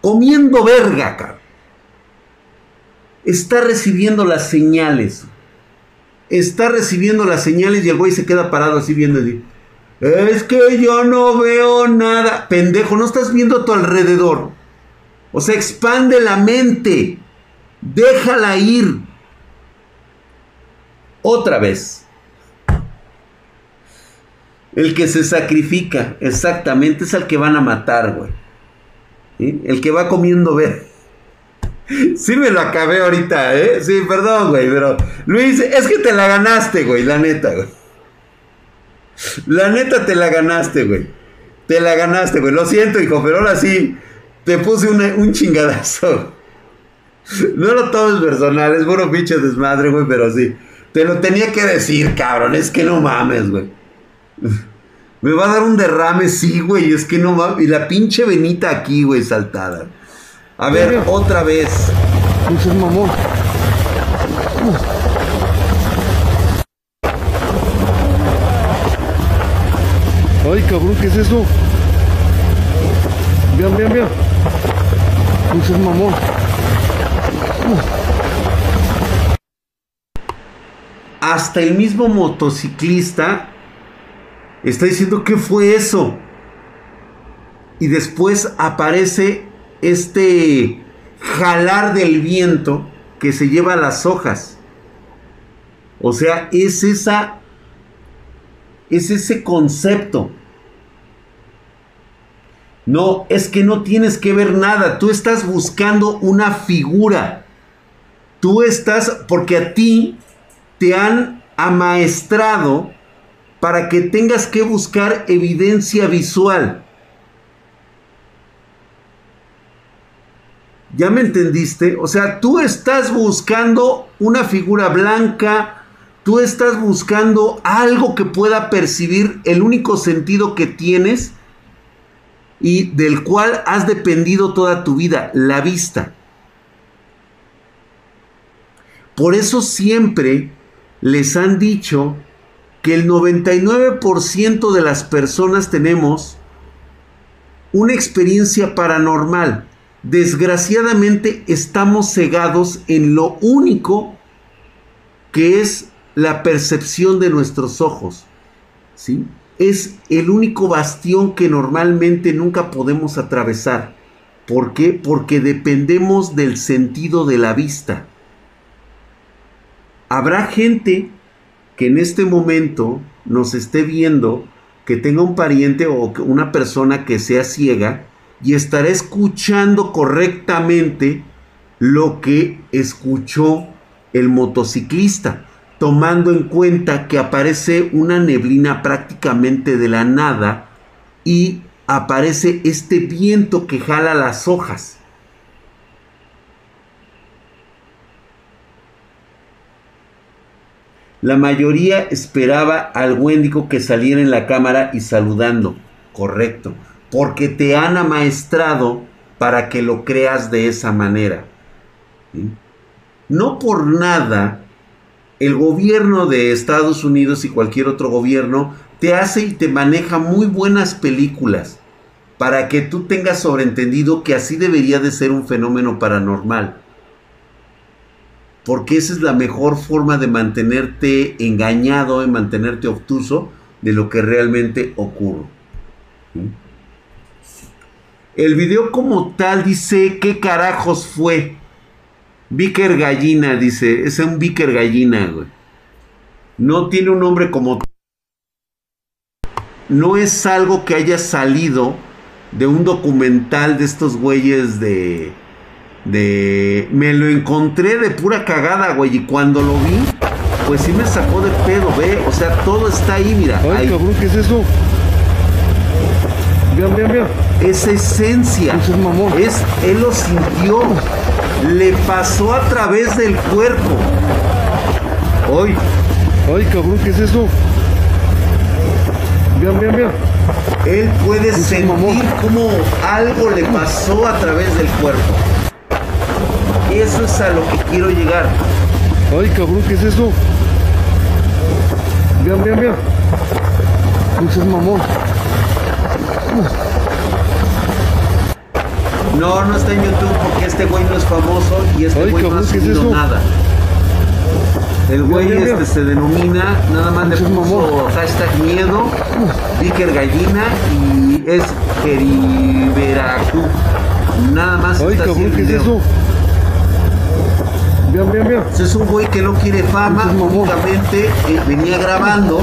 Comiendo verga, cabrón. Está recibiendo las señales. Está recibiendo las señales y el güey se queda parado así viendo. Es que yo no veo nada. Pendejo, no estás viendo a tu alrededor. O sea, expande la mente. Déjala ir. Otra vez. El que se sacrifica, exactamente, es al que van a matar, güey. El que va comiendo ver. [LAUGHS] Sí me lo acabé ahorita, ¿eh? Sí, perdón, güey, pero... Luis, es que te la ganaste, güey, la neta, güey. La neta te la ganaste, güey. Te la ganaste, güey. Lo siento, hijo, pero ahora sí te puse una- un chingadazo. [LAUGHS] No lo tomes personal, es puro pinche desmadre, güey, pero sí. Te lo tenía que decir, cabrón. Es que no mames, güey. Me va a dar un derrame, sí, güey. Es que no mames. Y la pinche venita aquí, güey, saltada. A ver, otra vez. Ese es mamón. Ay, cabrón, ¿qué es eso? Vean, vean, vean. Ese es mamón. Hasta el mismo motociclista está diciendo qué fue eso. Y después aparece este jalar del viento que se lleva las hojas. O sea, es esa es ese concepto. No, es que no tienes que ver nada, tú estás buscando una figura. Tú estás porque a ti te han amaestrado para que tengas que buscar evidencia visual. ¿Ya me entendiste? O sea, tú estás buscando una figura blanca, tú estás buscando algo que pueda percibir el único sentido que tienes y del cual has dependido toda tu vida, la vista. Por eso siempre les han dicho que el 99% de las personas tenemos una experiencia paranormal. Desgraciadamente estamos cegados en lo único que es la percepción de nuestros ojos. ¿Sí? Es el único bastión que normalmente nunca podemos atravesar. ¿Por qué? Porque dependemos del sentido de la vista. Habrá gente que en este momento nos esté viendo, que tenga un pariente o una persona que sea ciega y estará escuchando correctamente lo que escuchó el motociclista, tomando en cuenta que aparece una neblina prácticamente de la nada y aparece este viento que jala las hojas. La mayoría esperaba al Wendigo que saliera en la cámara y saludando. Correcto. Porque te han amaestrado para que lo creas de esa manera. No por nada, el gobierno de Estados Unidos y cualquier otro gobierno te hace y te maneja muy buenas películas para que tú tengas sobreentendido que así debería de ser un fenómeno paranormal porque esa es la mejor forma de mantenerte engañado, de mantenerte obtuso de lo que realmente ocurre. El video como tal dice, ¿qué carajos fue? Vicker Gallina, dice, es un Vicker Gallina, güey. No tiene un nombre como... No es algo que haya salido de un documental de estos güeyes de de me lo encontré de pura cagada, güey, y cuando lo vi, pues sí me sacó de pedo, ve, o sea, todo está ahí, mira. Ay, ahí. cabrón, ¿qué es eso? Vean, vean, vean. Esa esencia. Ese es mamón. Es, él lo sintió. Le pasó a través del cuerpo. Hoy. Ay, cabrón, ¿qué es eso? Vean, vean, vean. Él puede sentir como algo le pasó a través del cuerpo. Eso es a lo que quiero llegar. Ay, cabrón, ¿qué es eso? Vean, vean, vean. Ese es mamón. No, no está en YouTube porque este güey no es famoso y este Ay, güey no ha cabrón, ¿qué es subido nada. El güey Mira, mira, este se denomina, nada más le Ese es puso hashtag miedo, Vicker Gallina y es Geriberacu. Nada más Ay, está cabrón, ¿qué es eso? Vean, vean, vean. Entonces, Es un güey que no quiere fama, únicamente eh, venía grabando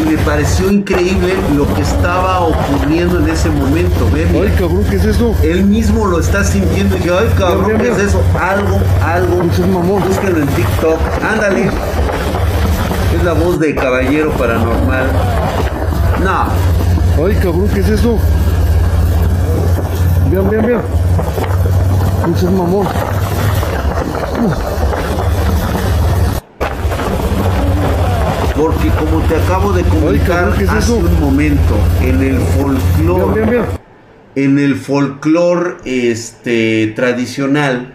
y le pareció increíble lo que estaba ocurriendo en ese momento. Ve, mira. Ay, cabrón, ¿qué es eso? Él mismo lo está sintiendo y yo, ay cabrón, Mira, ¿qué mira, es eso? Algo, algo. Es mamón. Búsquenlo en TikTok. Ándale. Es la voz de Caballero Paranormal. No, Ay, cabrón, ¿qué es eso? Vean, vean. Ese es mamón. Porque como te acabo de comunicar cabrón, ¿qué es hace un momento, en el folclore, en el folclore este, tradicional,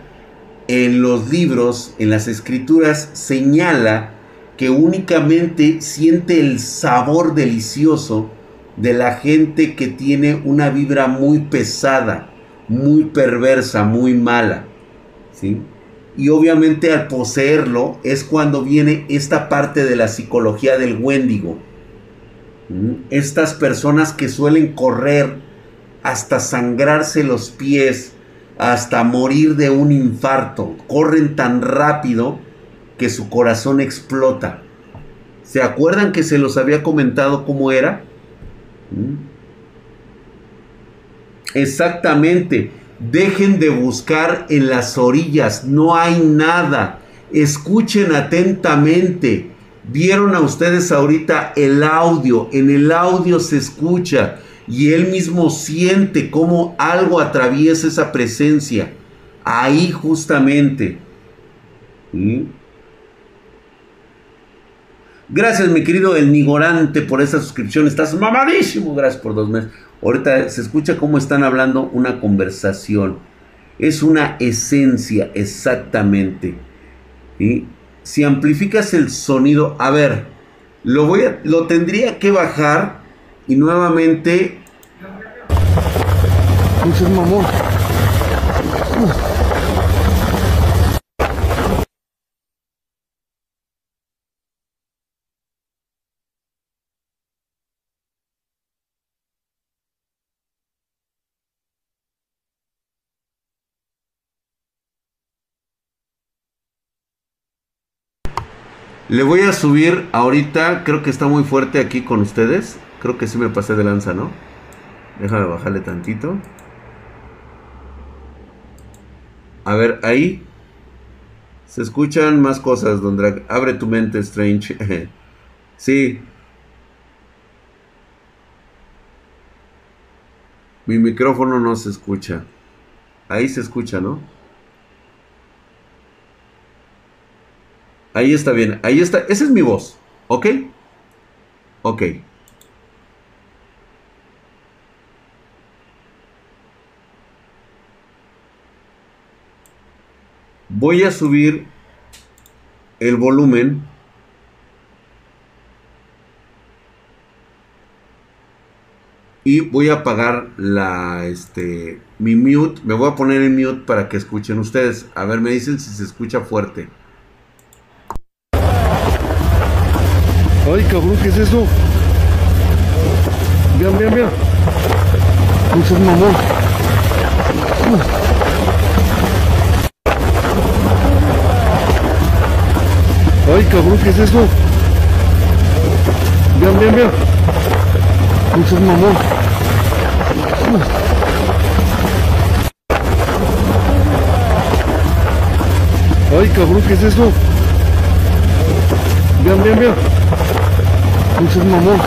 en los libros, en las escrituras, señala que únicamente siente el sabor delicioso de la gente que tiene una vibra muy pesada, muy perversa, muy mala. ¿sí? Y obviamente al poseerlo es cuando viene esta parte de la psicología del Wendigo. ¿Mm? Estas personas que suelen correr hasta sangrarse los pies, hasta morir de un infarto, corren tan rápido que su corazón explota. ¿Se acuerdan que se los había comentado cómo era? ¿Mm? Exactamente. Dejen de buscar en las orillas. No hay nada. Escuchen atentamente. Vieron a ustedes ahorita el audio. En el audio se escucha. Y él mismo siente cómo algo atraviesa esa presencia. Ahí justamente. ¿Mm? Gracias, mi querido El Nigorante, por esa suscripción. Estás mamadísimo. Gracias por dos meses. Ahorita se escucha cómo están hablando una conversación. Es una esencia, exactamente. ¿sí? Si amplificas el sonido, a ver, lo, voy lo tendría que bajar y nuevamente mamón. Le voy a subir ahorita, creo que está muy fuerte aquí con ustedes. Creo que sí me pasé de lanza, ¿no? Déjame bajarle tantito. A ver, ahí. Se escuchan más cosas, Don Drag. Abre tu mente, Strange. [LAUGHS] sí. Mi micrófono no se escucha. Ahí se escucha, ¿no? Ahí está bien. Ahí está. Esa es mi voz. ¿Ok? Ok. Voy a subir el volumen. Y voy a apagar la, este, mi mute. Me voy a poner en mute para que escuchen ustedes. A ver, me dicen si se escucha fuerte. Ay, cabrón, ¿qué es eso? Vean, vean, vean. Muchos mamón. Ay, cabrón, ¿qué es eso? Vean, vean, vean. Muchos mamón. Ay, cabrón, ¿qué es eso? Vean, vean, vean. Muchos mamón.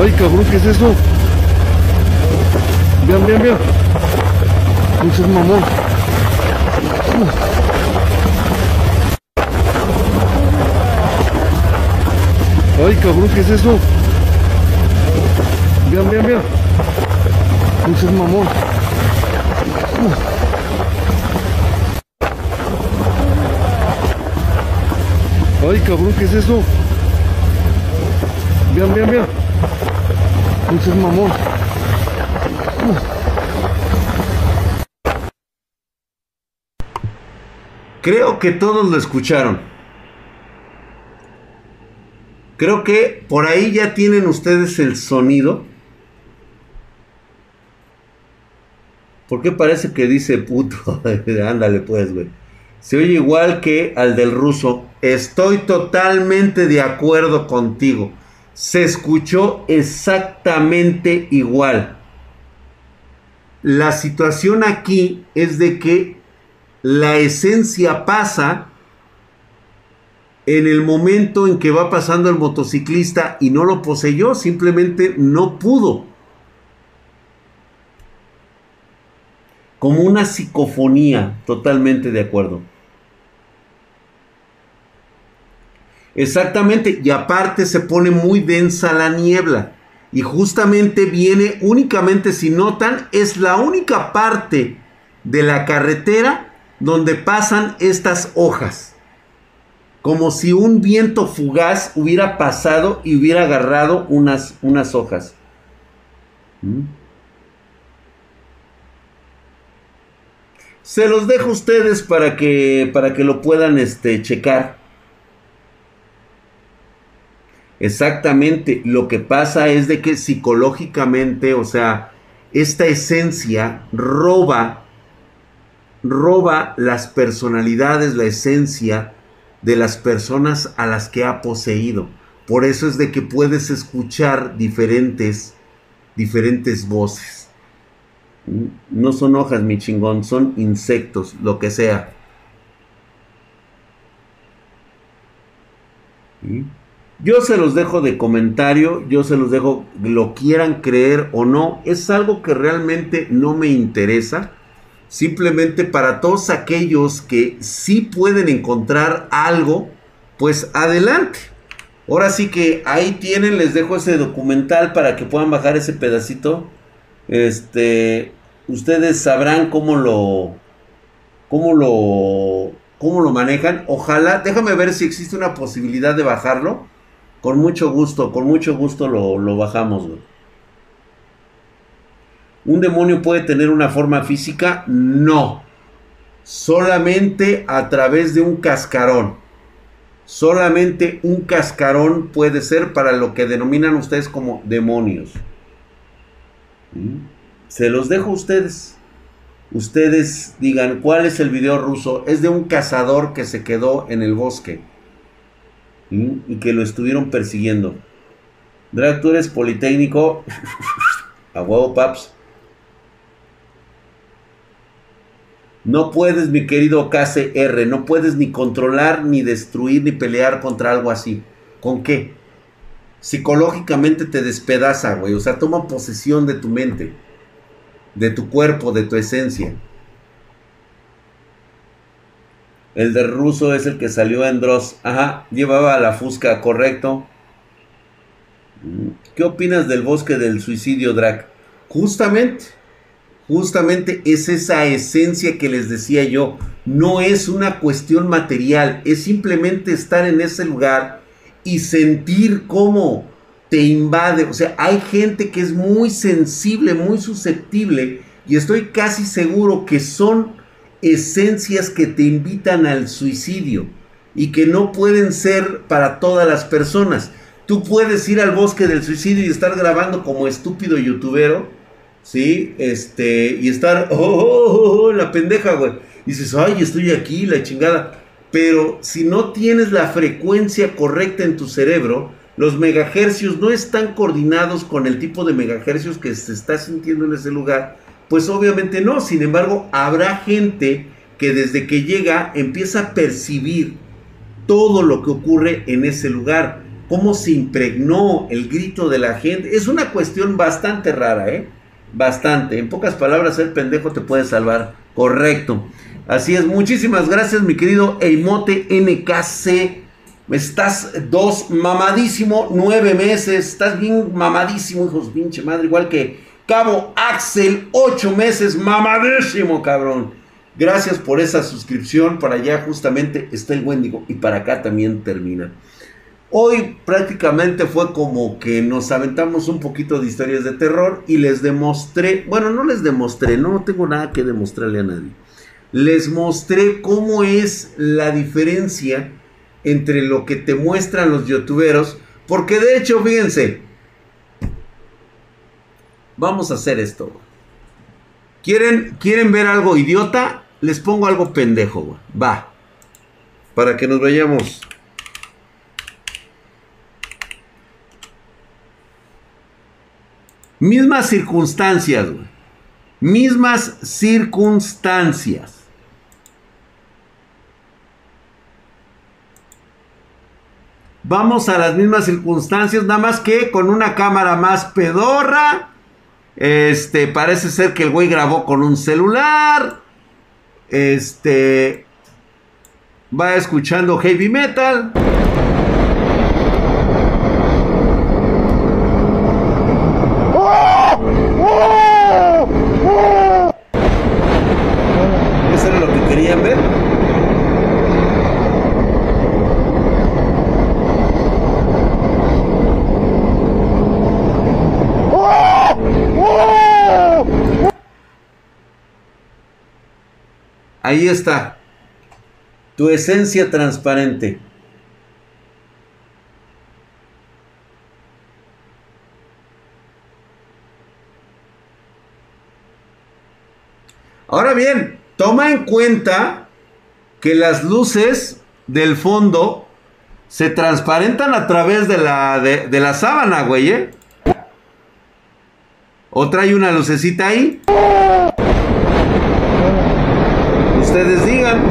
Ay, cabrón, ¿qué es eso? Vean, vean, vean. Muchos mamón. Ay, cabrón, ¿qué es eso? Vean, vean, vean. Muchos mamón. Ay, cabrón, ¿qué es eso? Vean, vean, vean. Muchos mamón. Creo que todos lo escucharon. Creo que por ahí ya tienen ustedes el sonido. ¿Por qué parece que dice puto? [LAUGHS] Ándale pues, güey. Se oye igual que al del ruso. Estoy totalmente de acuerdo contigo. Se escuchó exactamente igual. La situación aquí es de que la esencia pasa en el momento en que va pasando el motociclista y no lo poseyó, simplemente no pudo. Como una psicofonía, totalmente de acuerdo. Exactamente, y aparte se pone muy densa la niebla. Y justamente viene únicamente, si notan, es la única parte de la carretera donde pasan estas hojas. Como si un viento fugaz hubiera pasado y hubiera agarrado unas, unas hojas. ¿Mm? Se los dejo a ustedes para que, para que lo puedan este, checar. Exactamente, lo que pasa es de que psicológicamente, o sea, esta esencia roba, roba las personalidades, la esencia de las personas a las que ha poseído. Por eso es de que puedes escuchar diferentes, diferentes voces. No son hojas, mi chingón, son insectos, lo que sea. Yo se los dejo de comentario, yo se los dejo, lo quieran creer o no, es algo que realmente no me interesa. Simplemente para todos aquellos que sí pueden encontrar algo, pues adelante. Ahora sí que ahí tienen, les dejo ese documental para que puedan bajar ese pedacito. Este, ustedes sabrán cómo lo, cómo lo, cómo lo manejan. Ojalá, déjame ver si existe una posibilidad de bajarlo. Con mucho gusto, con mucho gusto lo, lo bajamos. ¿Un demonio puede tener una forma física? No. Solamente a través de un cascarón. Solamente un cascarón puede ser para lo que denominan ustedes como demonios. Se los dejo a ustedes. ustedes digan cuál es el video ruso. Es de un cazador que se quedó en el bosque y que lo estuvieron persiguiendo. Drag, tú eres politécnico. [LAUGHS] A huevo, paps. No puedes, mi querido KCR, no puedes ni controlar, ni destruir, ni pelear contra algo así. ¿Con qué? Psicológicamente te despedaza, güey. O sea, toma posesión de tu mente, de tu cuerpo, de tu esencia. El de ruso es el que salió en Dross. Ajá, llevaba la fusca, correcto. ¿Qué opinas del bosque del suicidio, Drac? Justamente, justamente es esa esencia que les decía yo. No es una cuestión material, es simplemente estar en ese lugar y sentir cómo te invade. O sea, hay gente que es muy sensible, muy susceptible y estoy casi seguro que son esencias que te invitan al suicidio y que no pueden ser para todas las personas. Tú puedes ir al bosque del suicidio y estar grabando como estúpido youtubero, ¿sí? Este, y estar, [LAUGHS] oh, oh, oh, oh, la pendeja, güey. Dices, ay, estoy aquí, la chingada. Pero si no tienes la frecuencia correcta en tu cerebro, los megahercios no están coordinados con el tipo de megahercios que se está sintiendo en ese lugar, pues obviamente no. Sin embargo, habrá gente que desde que llega empieza a percibir todo lo que ocurre en ese lugar cómo se impregnó el grito de la gente. Es una cuestión bastante rara, ¿eh? Bastante. En pocas palabras, el pendejo te puede salvar. Correcto. Así es. Muchísimas gracias, mi querido Eimote NKC. Estás dos mamadísimo, nueve meses. Estás bien mamadísimo, hijos pinche madre. Igual que Cabo Axel, ocho meses, mamadísimo, cabrón. Gracias por esa suscripción. Para allá justamente está el Wendigo. Y para acá también termina. Hoy prácticamente fue como que nos aventamos un poquito de historias de terror y les demostré, bueno, no les demostré, no tengo nada que demostrarle a nadie. Les mostré cómo es la diferencia entre lo que te muestran los youtuberos, porque de hecho, fíjense, vamos a hacer esto. ¿Quieren, ¿Quieren ver algo idiota? Les pongo algo pendejo, va. Para que nos vayamos Mismas circunstancias. Mismas circunstancias. Vamos a las mismas circunstancias, nada más que con una cámara más pedorra. Este, parece ser que el güey grabó con un celular. Este, va escuchando heavy metal. Ahí está. Tu esencia transparente. Ahora bien, toma en cuenta que las luces del fondo se transparentan a través de la, de, la sábana, güey, ¿eh? ¿O trae una lucecita ahí? Ustedes digan.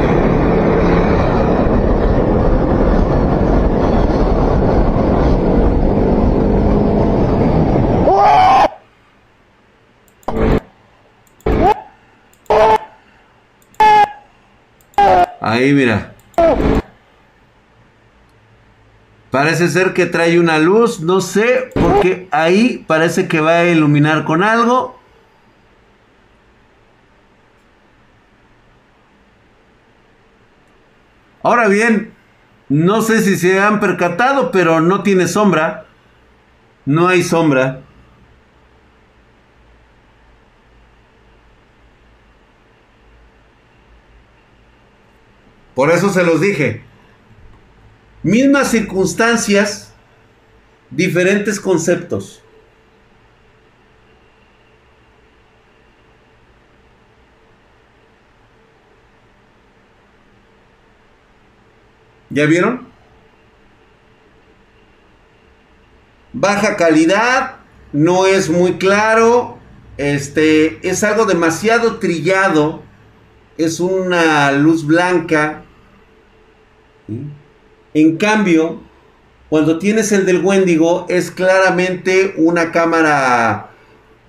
Ahí mira. Parece ser que trae una luz, no sé, porque ahí parece que va a iluminar con algo. Ahora bien, no sé si se han percatado, pero no tiene sombra. No hay sombra. Por eso se los dije. Mismas circunstancias, diferentes conceptos. ¿Ya vieron? Baja calidad, no es muy claro, este es algo demasiado trillado, es una luz blanca. En cambio, cuando tienes el del Wendigo es claramente una cámara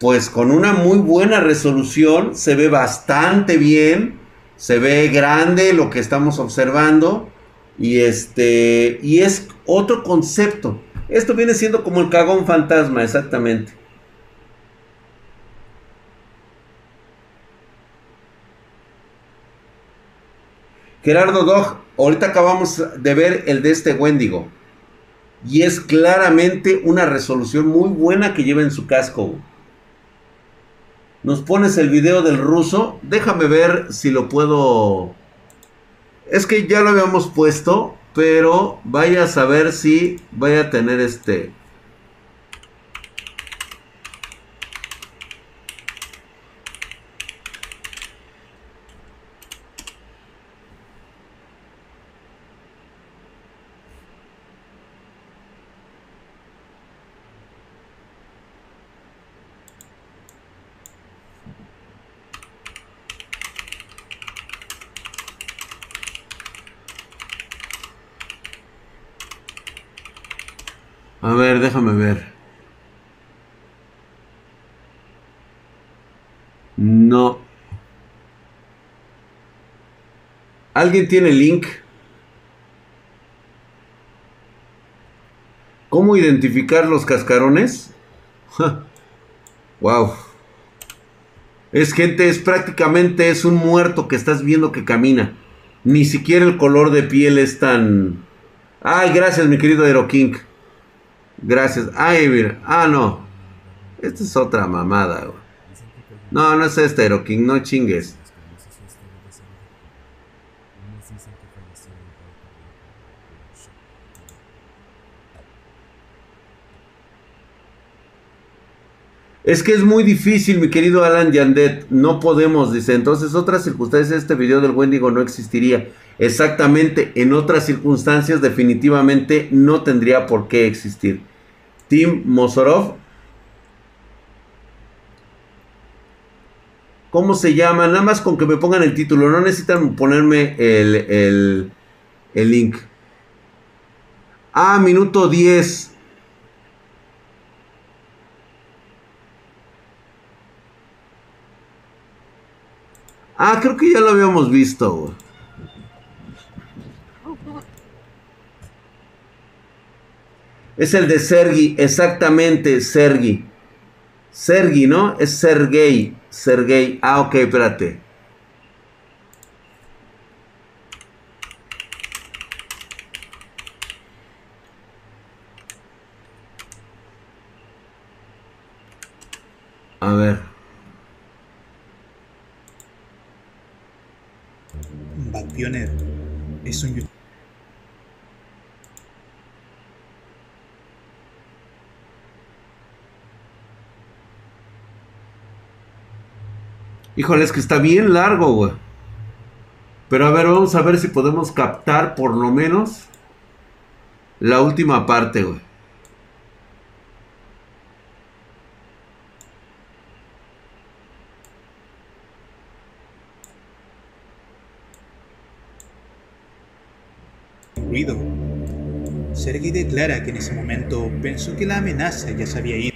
pues con una muy buena resolución, se ve bastante bien, se ve grande lo que estamos observando y este y es otro concepto. Esto viene siendo como el cagón fantasma, exactamente. Gerardo Dog, ahorita acabamos de ver el de este Wendigo. Y es claramente una resolución muy buena que lleva en su casco. Nos pones el video del ruso. Déjame ver si lo puedo... Es que ya lo habíamos puesto, pero vaya a saber si vaya a tener este... A ver, déjame ver. No. ¿Alguien tiene link? ¿Cómo identificar los cascarones? wow. Es gente, es prácticamente es un muerto que estás viendo que camina. Ni siquiera el color de piel es tan... Ay, gracias mi querido Aero King. Gracias. Ay. Ah, no. Esta es otra mamada, güey. No, no es este, King. No chingues. Es que es muy difícil, mi querido Alan Yandet. No podemos, dice. Entonces, otras circunstancias, este video del Wendigo no existiría. Exactamente, en otras circunstancias, definitivamente no tendría por qué existir. Tim Mosorov. ¿Cómo se llama? Nada más con que me pongan el título. No necesitan ponerme el, el, link. Ah, minuto 10. Ah, creo que ya lo habíamos visto. Es el de Sergi, exactamente, Sergi. Sergi, ¿no? Es Sergey. Sergey. Ah, ok, espérate. A ver. Backpioneer es un Híjole, es que está bien largo, güey. Pero a ver, vamos a ver si podemos captar por lo menos la última parte, güey. Declara que en ese momento pensó que la amenaza ya se había ido.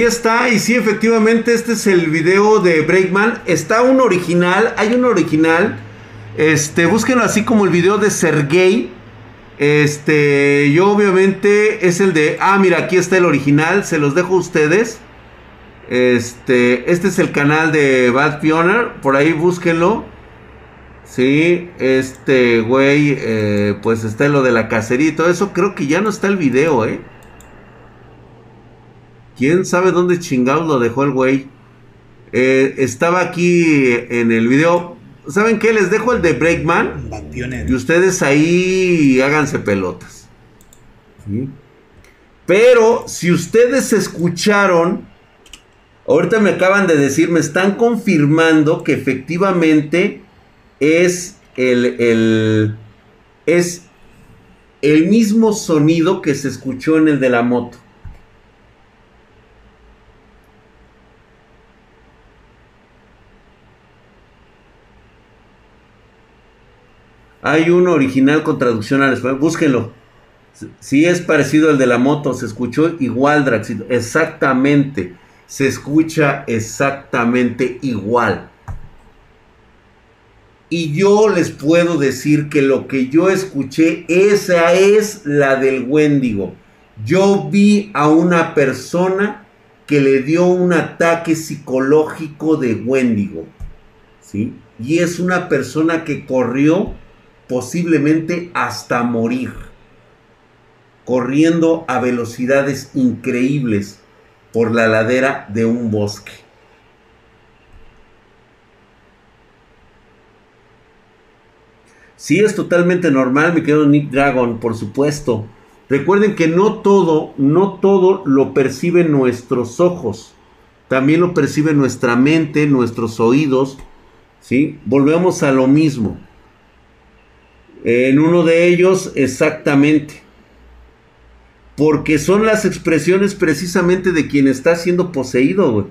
Ahí está, y sí, efectivamente, este es el video de Breakman. Está un original, hay un original. Este, búsquenlo así como el video de Sergey. Este, yo obviamente es el de. Ah, mira, aquí está el original, se los dejo a ustedes. Este, este es el canal de Bad Pioneer, por ahí búsquenlo. Sí, este güey, eh, pues está lo de la cacería y todo eso. Creo que ya no está el video, ¿eh? ¿Quién sabe dónde chingados lo dejó el güey? Eh, estaba aquí en el video. ¿Saben qué? Les dejo el de Breakman. Y ustedes ahí háganse pelotas. Pero si ustedes escucharon, ahorita me acaban de decir, me están confirmando que efectivamente es el, es el mismo sonido que se escuchó en el de la moto. Hay uno original con traducción al español. Búsquenlo. Si es parecido al de la moto, se escuchó igual, Draxito. Exactamente. Se escucha exactamente igual. Y yo les puedo decir que lo que yo escuché, esa es la del Wendigo. Yo vi a una persona que le dio un ataque psicológico de Wendigo. ¿Sí? Y es una persona que corrió posiblemente hasta morir, corriendo a velocidades increíbles por la ladera de un bosque. Sí, es totalmente normal, mi querido Nick Dragon, por supuesto. Recuerden que no todo, no todo lo perciben nuestros ojos. También lo percibe nuestra mente, nuestros oídos. ¿sí? Volvemos a lo mismo. En uno de ellos, exactamente. Porque son las expresiones precisamente de quien está siendo poseído,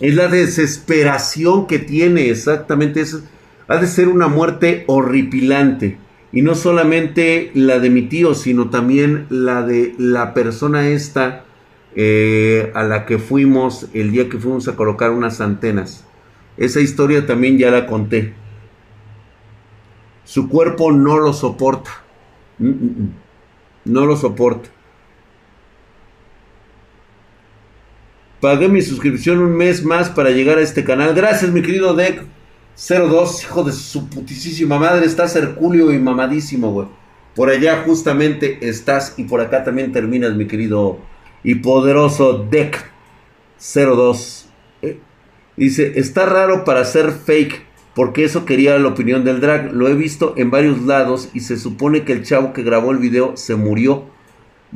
Es la desesperación que tiene, exactamente. eso ha de ser una muerte horripilante. Y no solamente la de mi tío, sino también la de la persona esta eh, a la que fuimos el día que fuimos a colocar unas antenas. Esa historia también ya la conté. Su cuerpo no lo soporta. Mm, mm, mm. No lo soporta. Pagué mi suscripción un mes más para llegar a este canal. Gracias, mi querido Deck. 02, hijo de su putísima madre, estás Herculio y mamadísimo, güey. Por allá justamente estás y por acá también terminas, mi querido y poderoso Deck 02. Eh, dice, está raro para ser fake, porque eso quería la opinión del drag. Lo he visto en varios lados y se supone que el chavo que grabó el video se murió.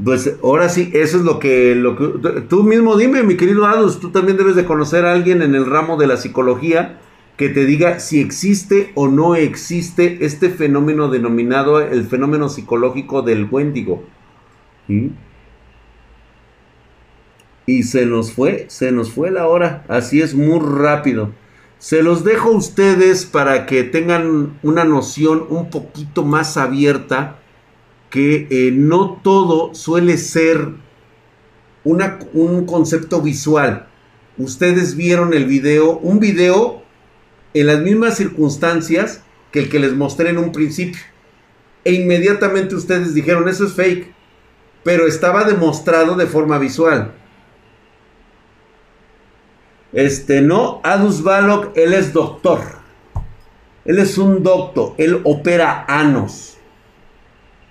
Pues ahora sí, eso es lo que, lo que tú mismo dime, mi querido Adus, tú también debes de conocer a alguien en el ramo de la psicología que te diga si existe o no existe este fenómeno denominado el fenómeno psicológico del Wendigo. Y se nos fue, se nos fue la hora. Así es, muy rápido. Se los dejo a ustedes para que tengan una noción un poquito más abierta que eh, no todo suele ser una, un concepto visual. Ustedes vieron el video, un video en las mismas circunstancias que el que les mostré en un principio. E inmediatamente ustedes dijeron, eso es fake. Pero estaba demostrado de forma visual. Este, no, Adus Balog, él es doctor. Él es un doctor, él opera anos.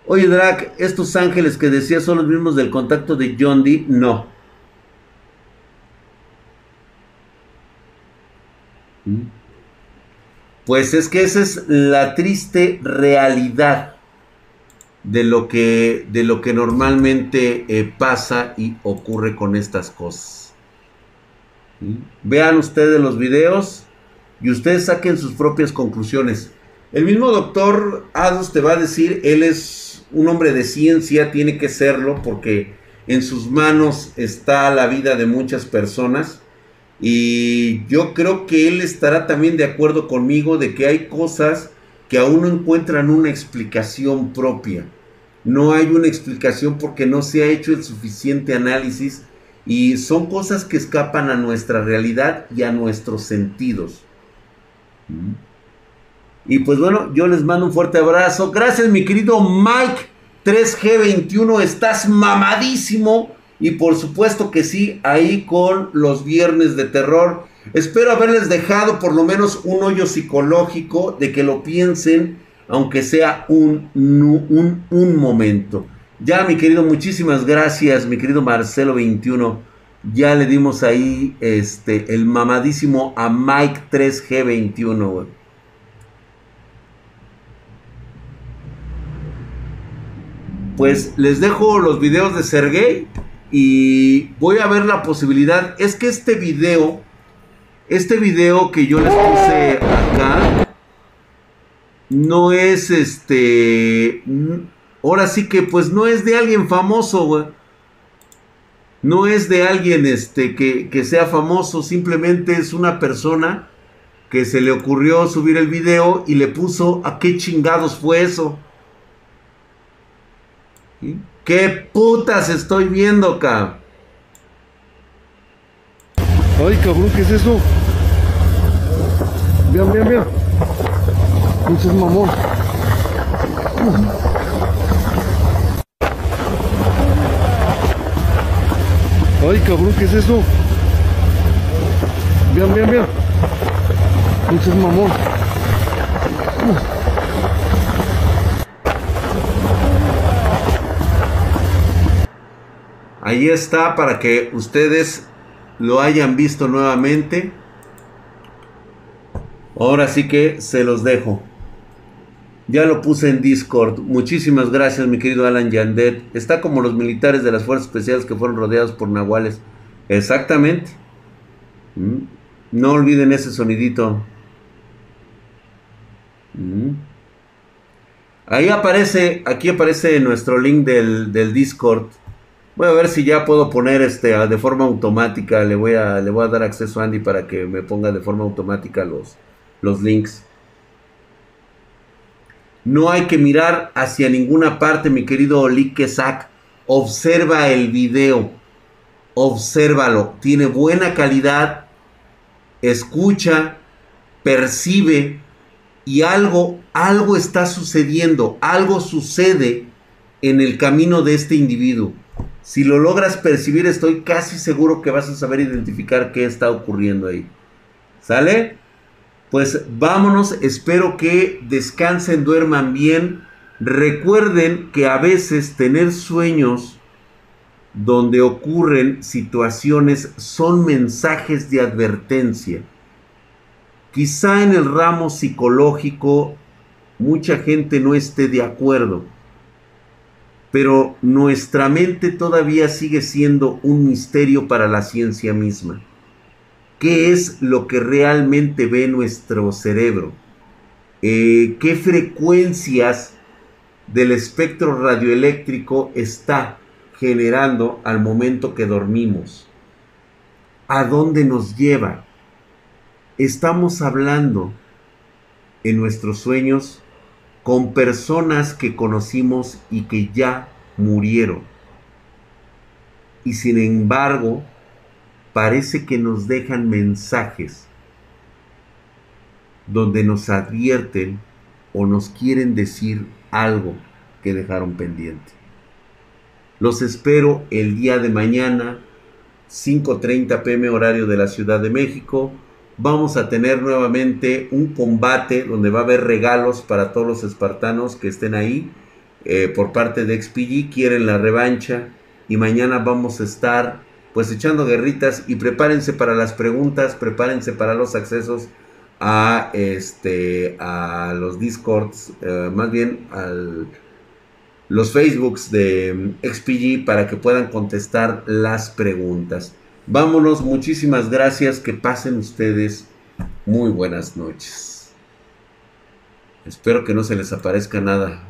Oye, Drac, estos ángeles que decías son los mismos del contacto de John Dee, no. ¿Mm? Pues es que esa es la triste realidad de lo que, de lo que normalmente eh, pasa y ocurre con estas cosas. Vean ustedes los videos y ustedes saquen sus propias conclusiones. El mismo doctor Adus te va a decir, él es un hombre de ciencia, tiene que serlo porque en sus manos está la vida de muchas personas. Y yo creo que él estará también de acuerdo conmigo de que hay cosas que aún no encuentran una explicación propia. No hay una explicación porque no se ha hecho el suficiente análisis Y son cosas que escapan a nuestra realidad y a nuestros sentidos. Y pues bueno, yo les mando un fuerte abrazo. Gracias mi querido Mike 3G21. Estás mamadísimo. Y por supuesto que sí, ahí con los viernes de terror. Espero haberles dejado por lo menos un hoyo psicológico de que lo piensen, aunque sea un, un, un momento. Ya, mi querido, muchísimas gracias, mi querido Marcelo 21. Ya le dimos ahí este, el mamadísimo a Mike 3G21, Pues les dejo los videos de Sergey y voy a ver la posibilidad. Es que este video, este video que yo les puse acá, no es este Ahora sí que pues no es de alguien famoso, güey. No es de alguien este, que, que sea famoso, simplemente es una persona que se le ocurrió subir el video y le puso a qué chingados fue eso. ¿Qué putas estoy viendo, acá? Ay, cabrón, ¿qué es eso? Vean, vean, vean. Muchos mamón. Ay, cabrón, ¿qué es eso? Vean, vean, vean. Muchos mamón. Ahí está para que ustedes lo hayan visto nuevamente. Ahora sí que se los dejo. Ya lo puse en Discord. Muchísimas gracias, mi querido Alan Yandet. Está como los militares de las fuerzas especiales que fueron rodeados por nahuales. Exactamente. Mm. No olviden ese sonidito. Mm. Ahí aparece, aquí aparece nuestro link del, Discord. Voy a ver si ya puedo poner este de forma automática. Le voy a, le voy a dar acceso a Andy para que me ponga de forma automática los, los links. No hay que mirar hacia ninguna parte, mi querido Sack. Observa el video. Obsérvalo. Tiene buena calidad. Escucha. Percibe. Y algo, algo está sucediendo. Algo sucede en el camino de este individuo. Si lo logras percibir, estoy casi seguro que vas a saber identificar qué está ocurriendo ahí. ¿Sale? Pues vámonos, espero que descansen, duerman bien. Recuerden que a veces tener sueños donde ocurren situaciones son mensajes de advertencia. Quizá en el ramo psicológico mucha gente no esté de acuerdo, pero nuestra mente todavía sigue siendo un misterio para la ciencia misma qué es lo que realmente ve nuestro cerebro, eh, qué frecuencias del espectro radioeléctrico está generando al momento que dormimos, a dónde nos lleva. Estamos hablando en nuestros sueños con personas que conocimos y que ya murieron. Y sin embargo, parece que nos dejan mensajes donde nos advierten o nos quieren decir algo que dejaron pendiente. Los espero el día de mañana, 5.30 pm horario de la Ciudad de México. Vamos a tener nuevamente un combate donde va a haber regalos para todos los espartanos que estén ahí eh, por parte de XPG. Quieren la revancha y mañana vamos a estar pues echando guerritas y prepárense para las preguntas, prepárense para los accesos a este a los discords, eh, más bien a los facebooks de XPG para que puedan contestar las preguntas. Vámonos, muchísimas gracias, que pasen ustedes muy buenas noches. Espero que no se les aparezca nada.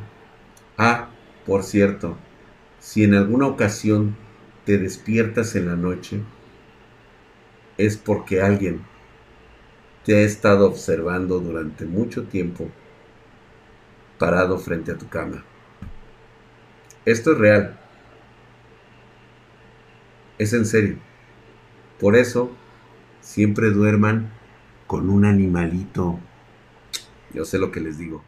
Ah, por cierto, si en alguna ocasión te despiertas en la noche es porque alguien te ha estado observando durante mucho tiempo parado frente a tu cama. Esto es real. Es en serio. Por eso, siempre duerman con un animalito. Yo sé lo que les digo.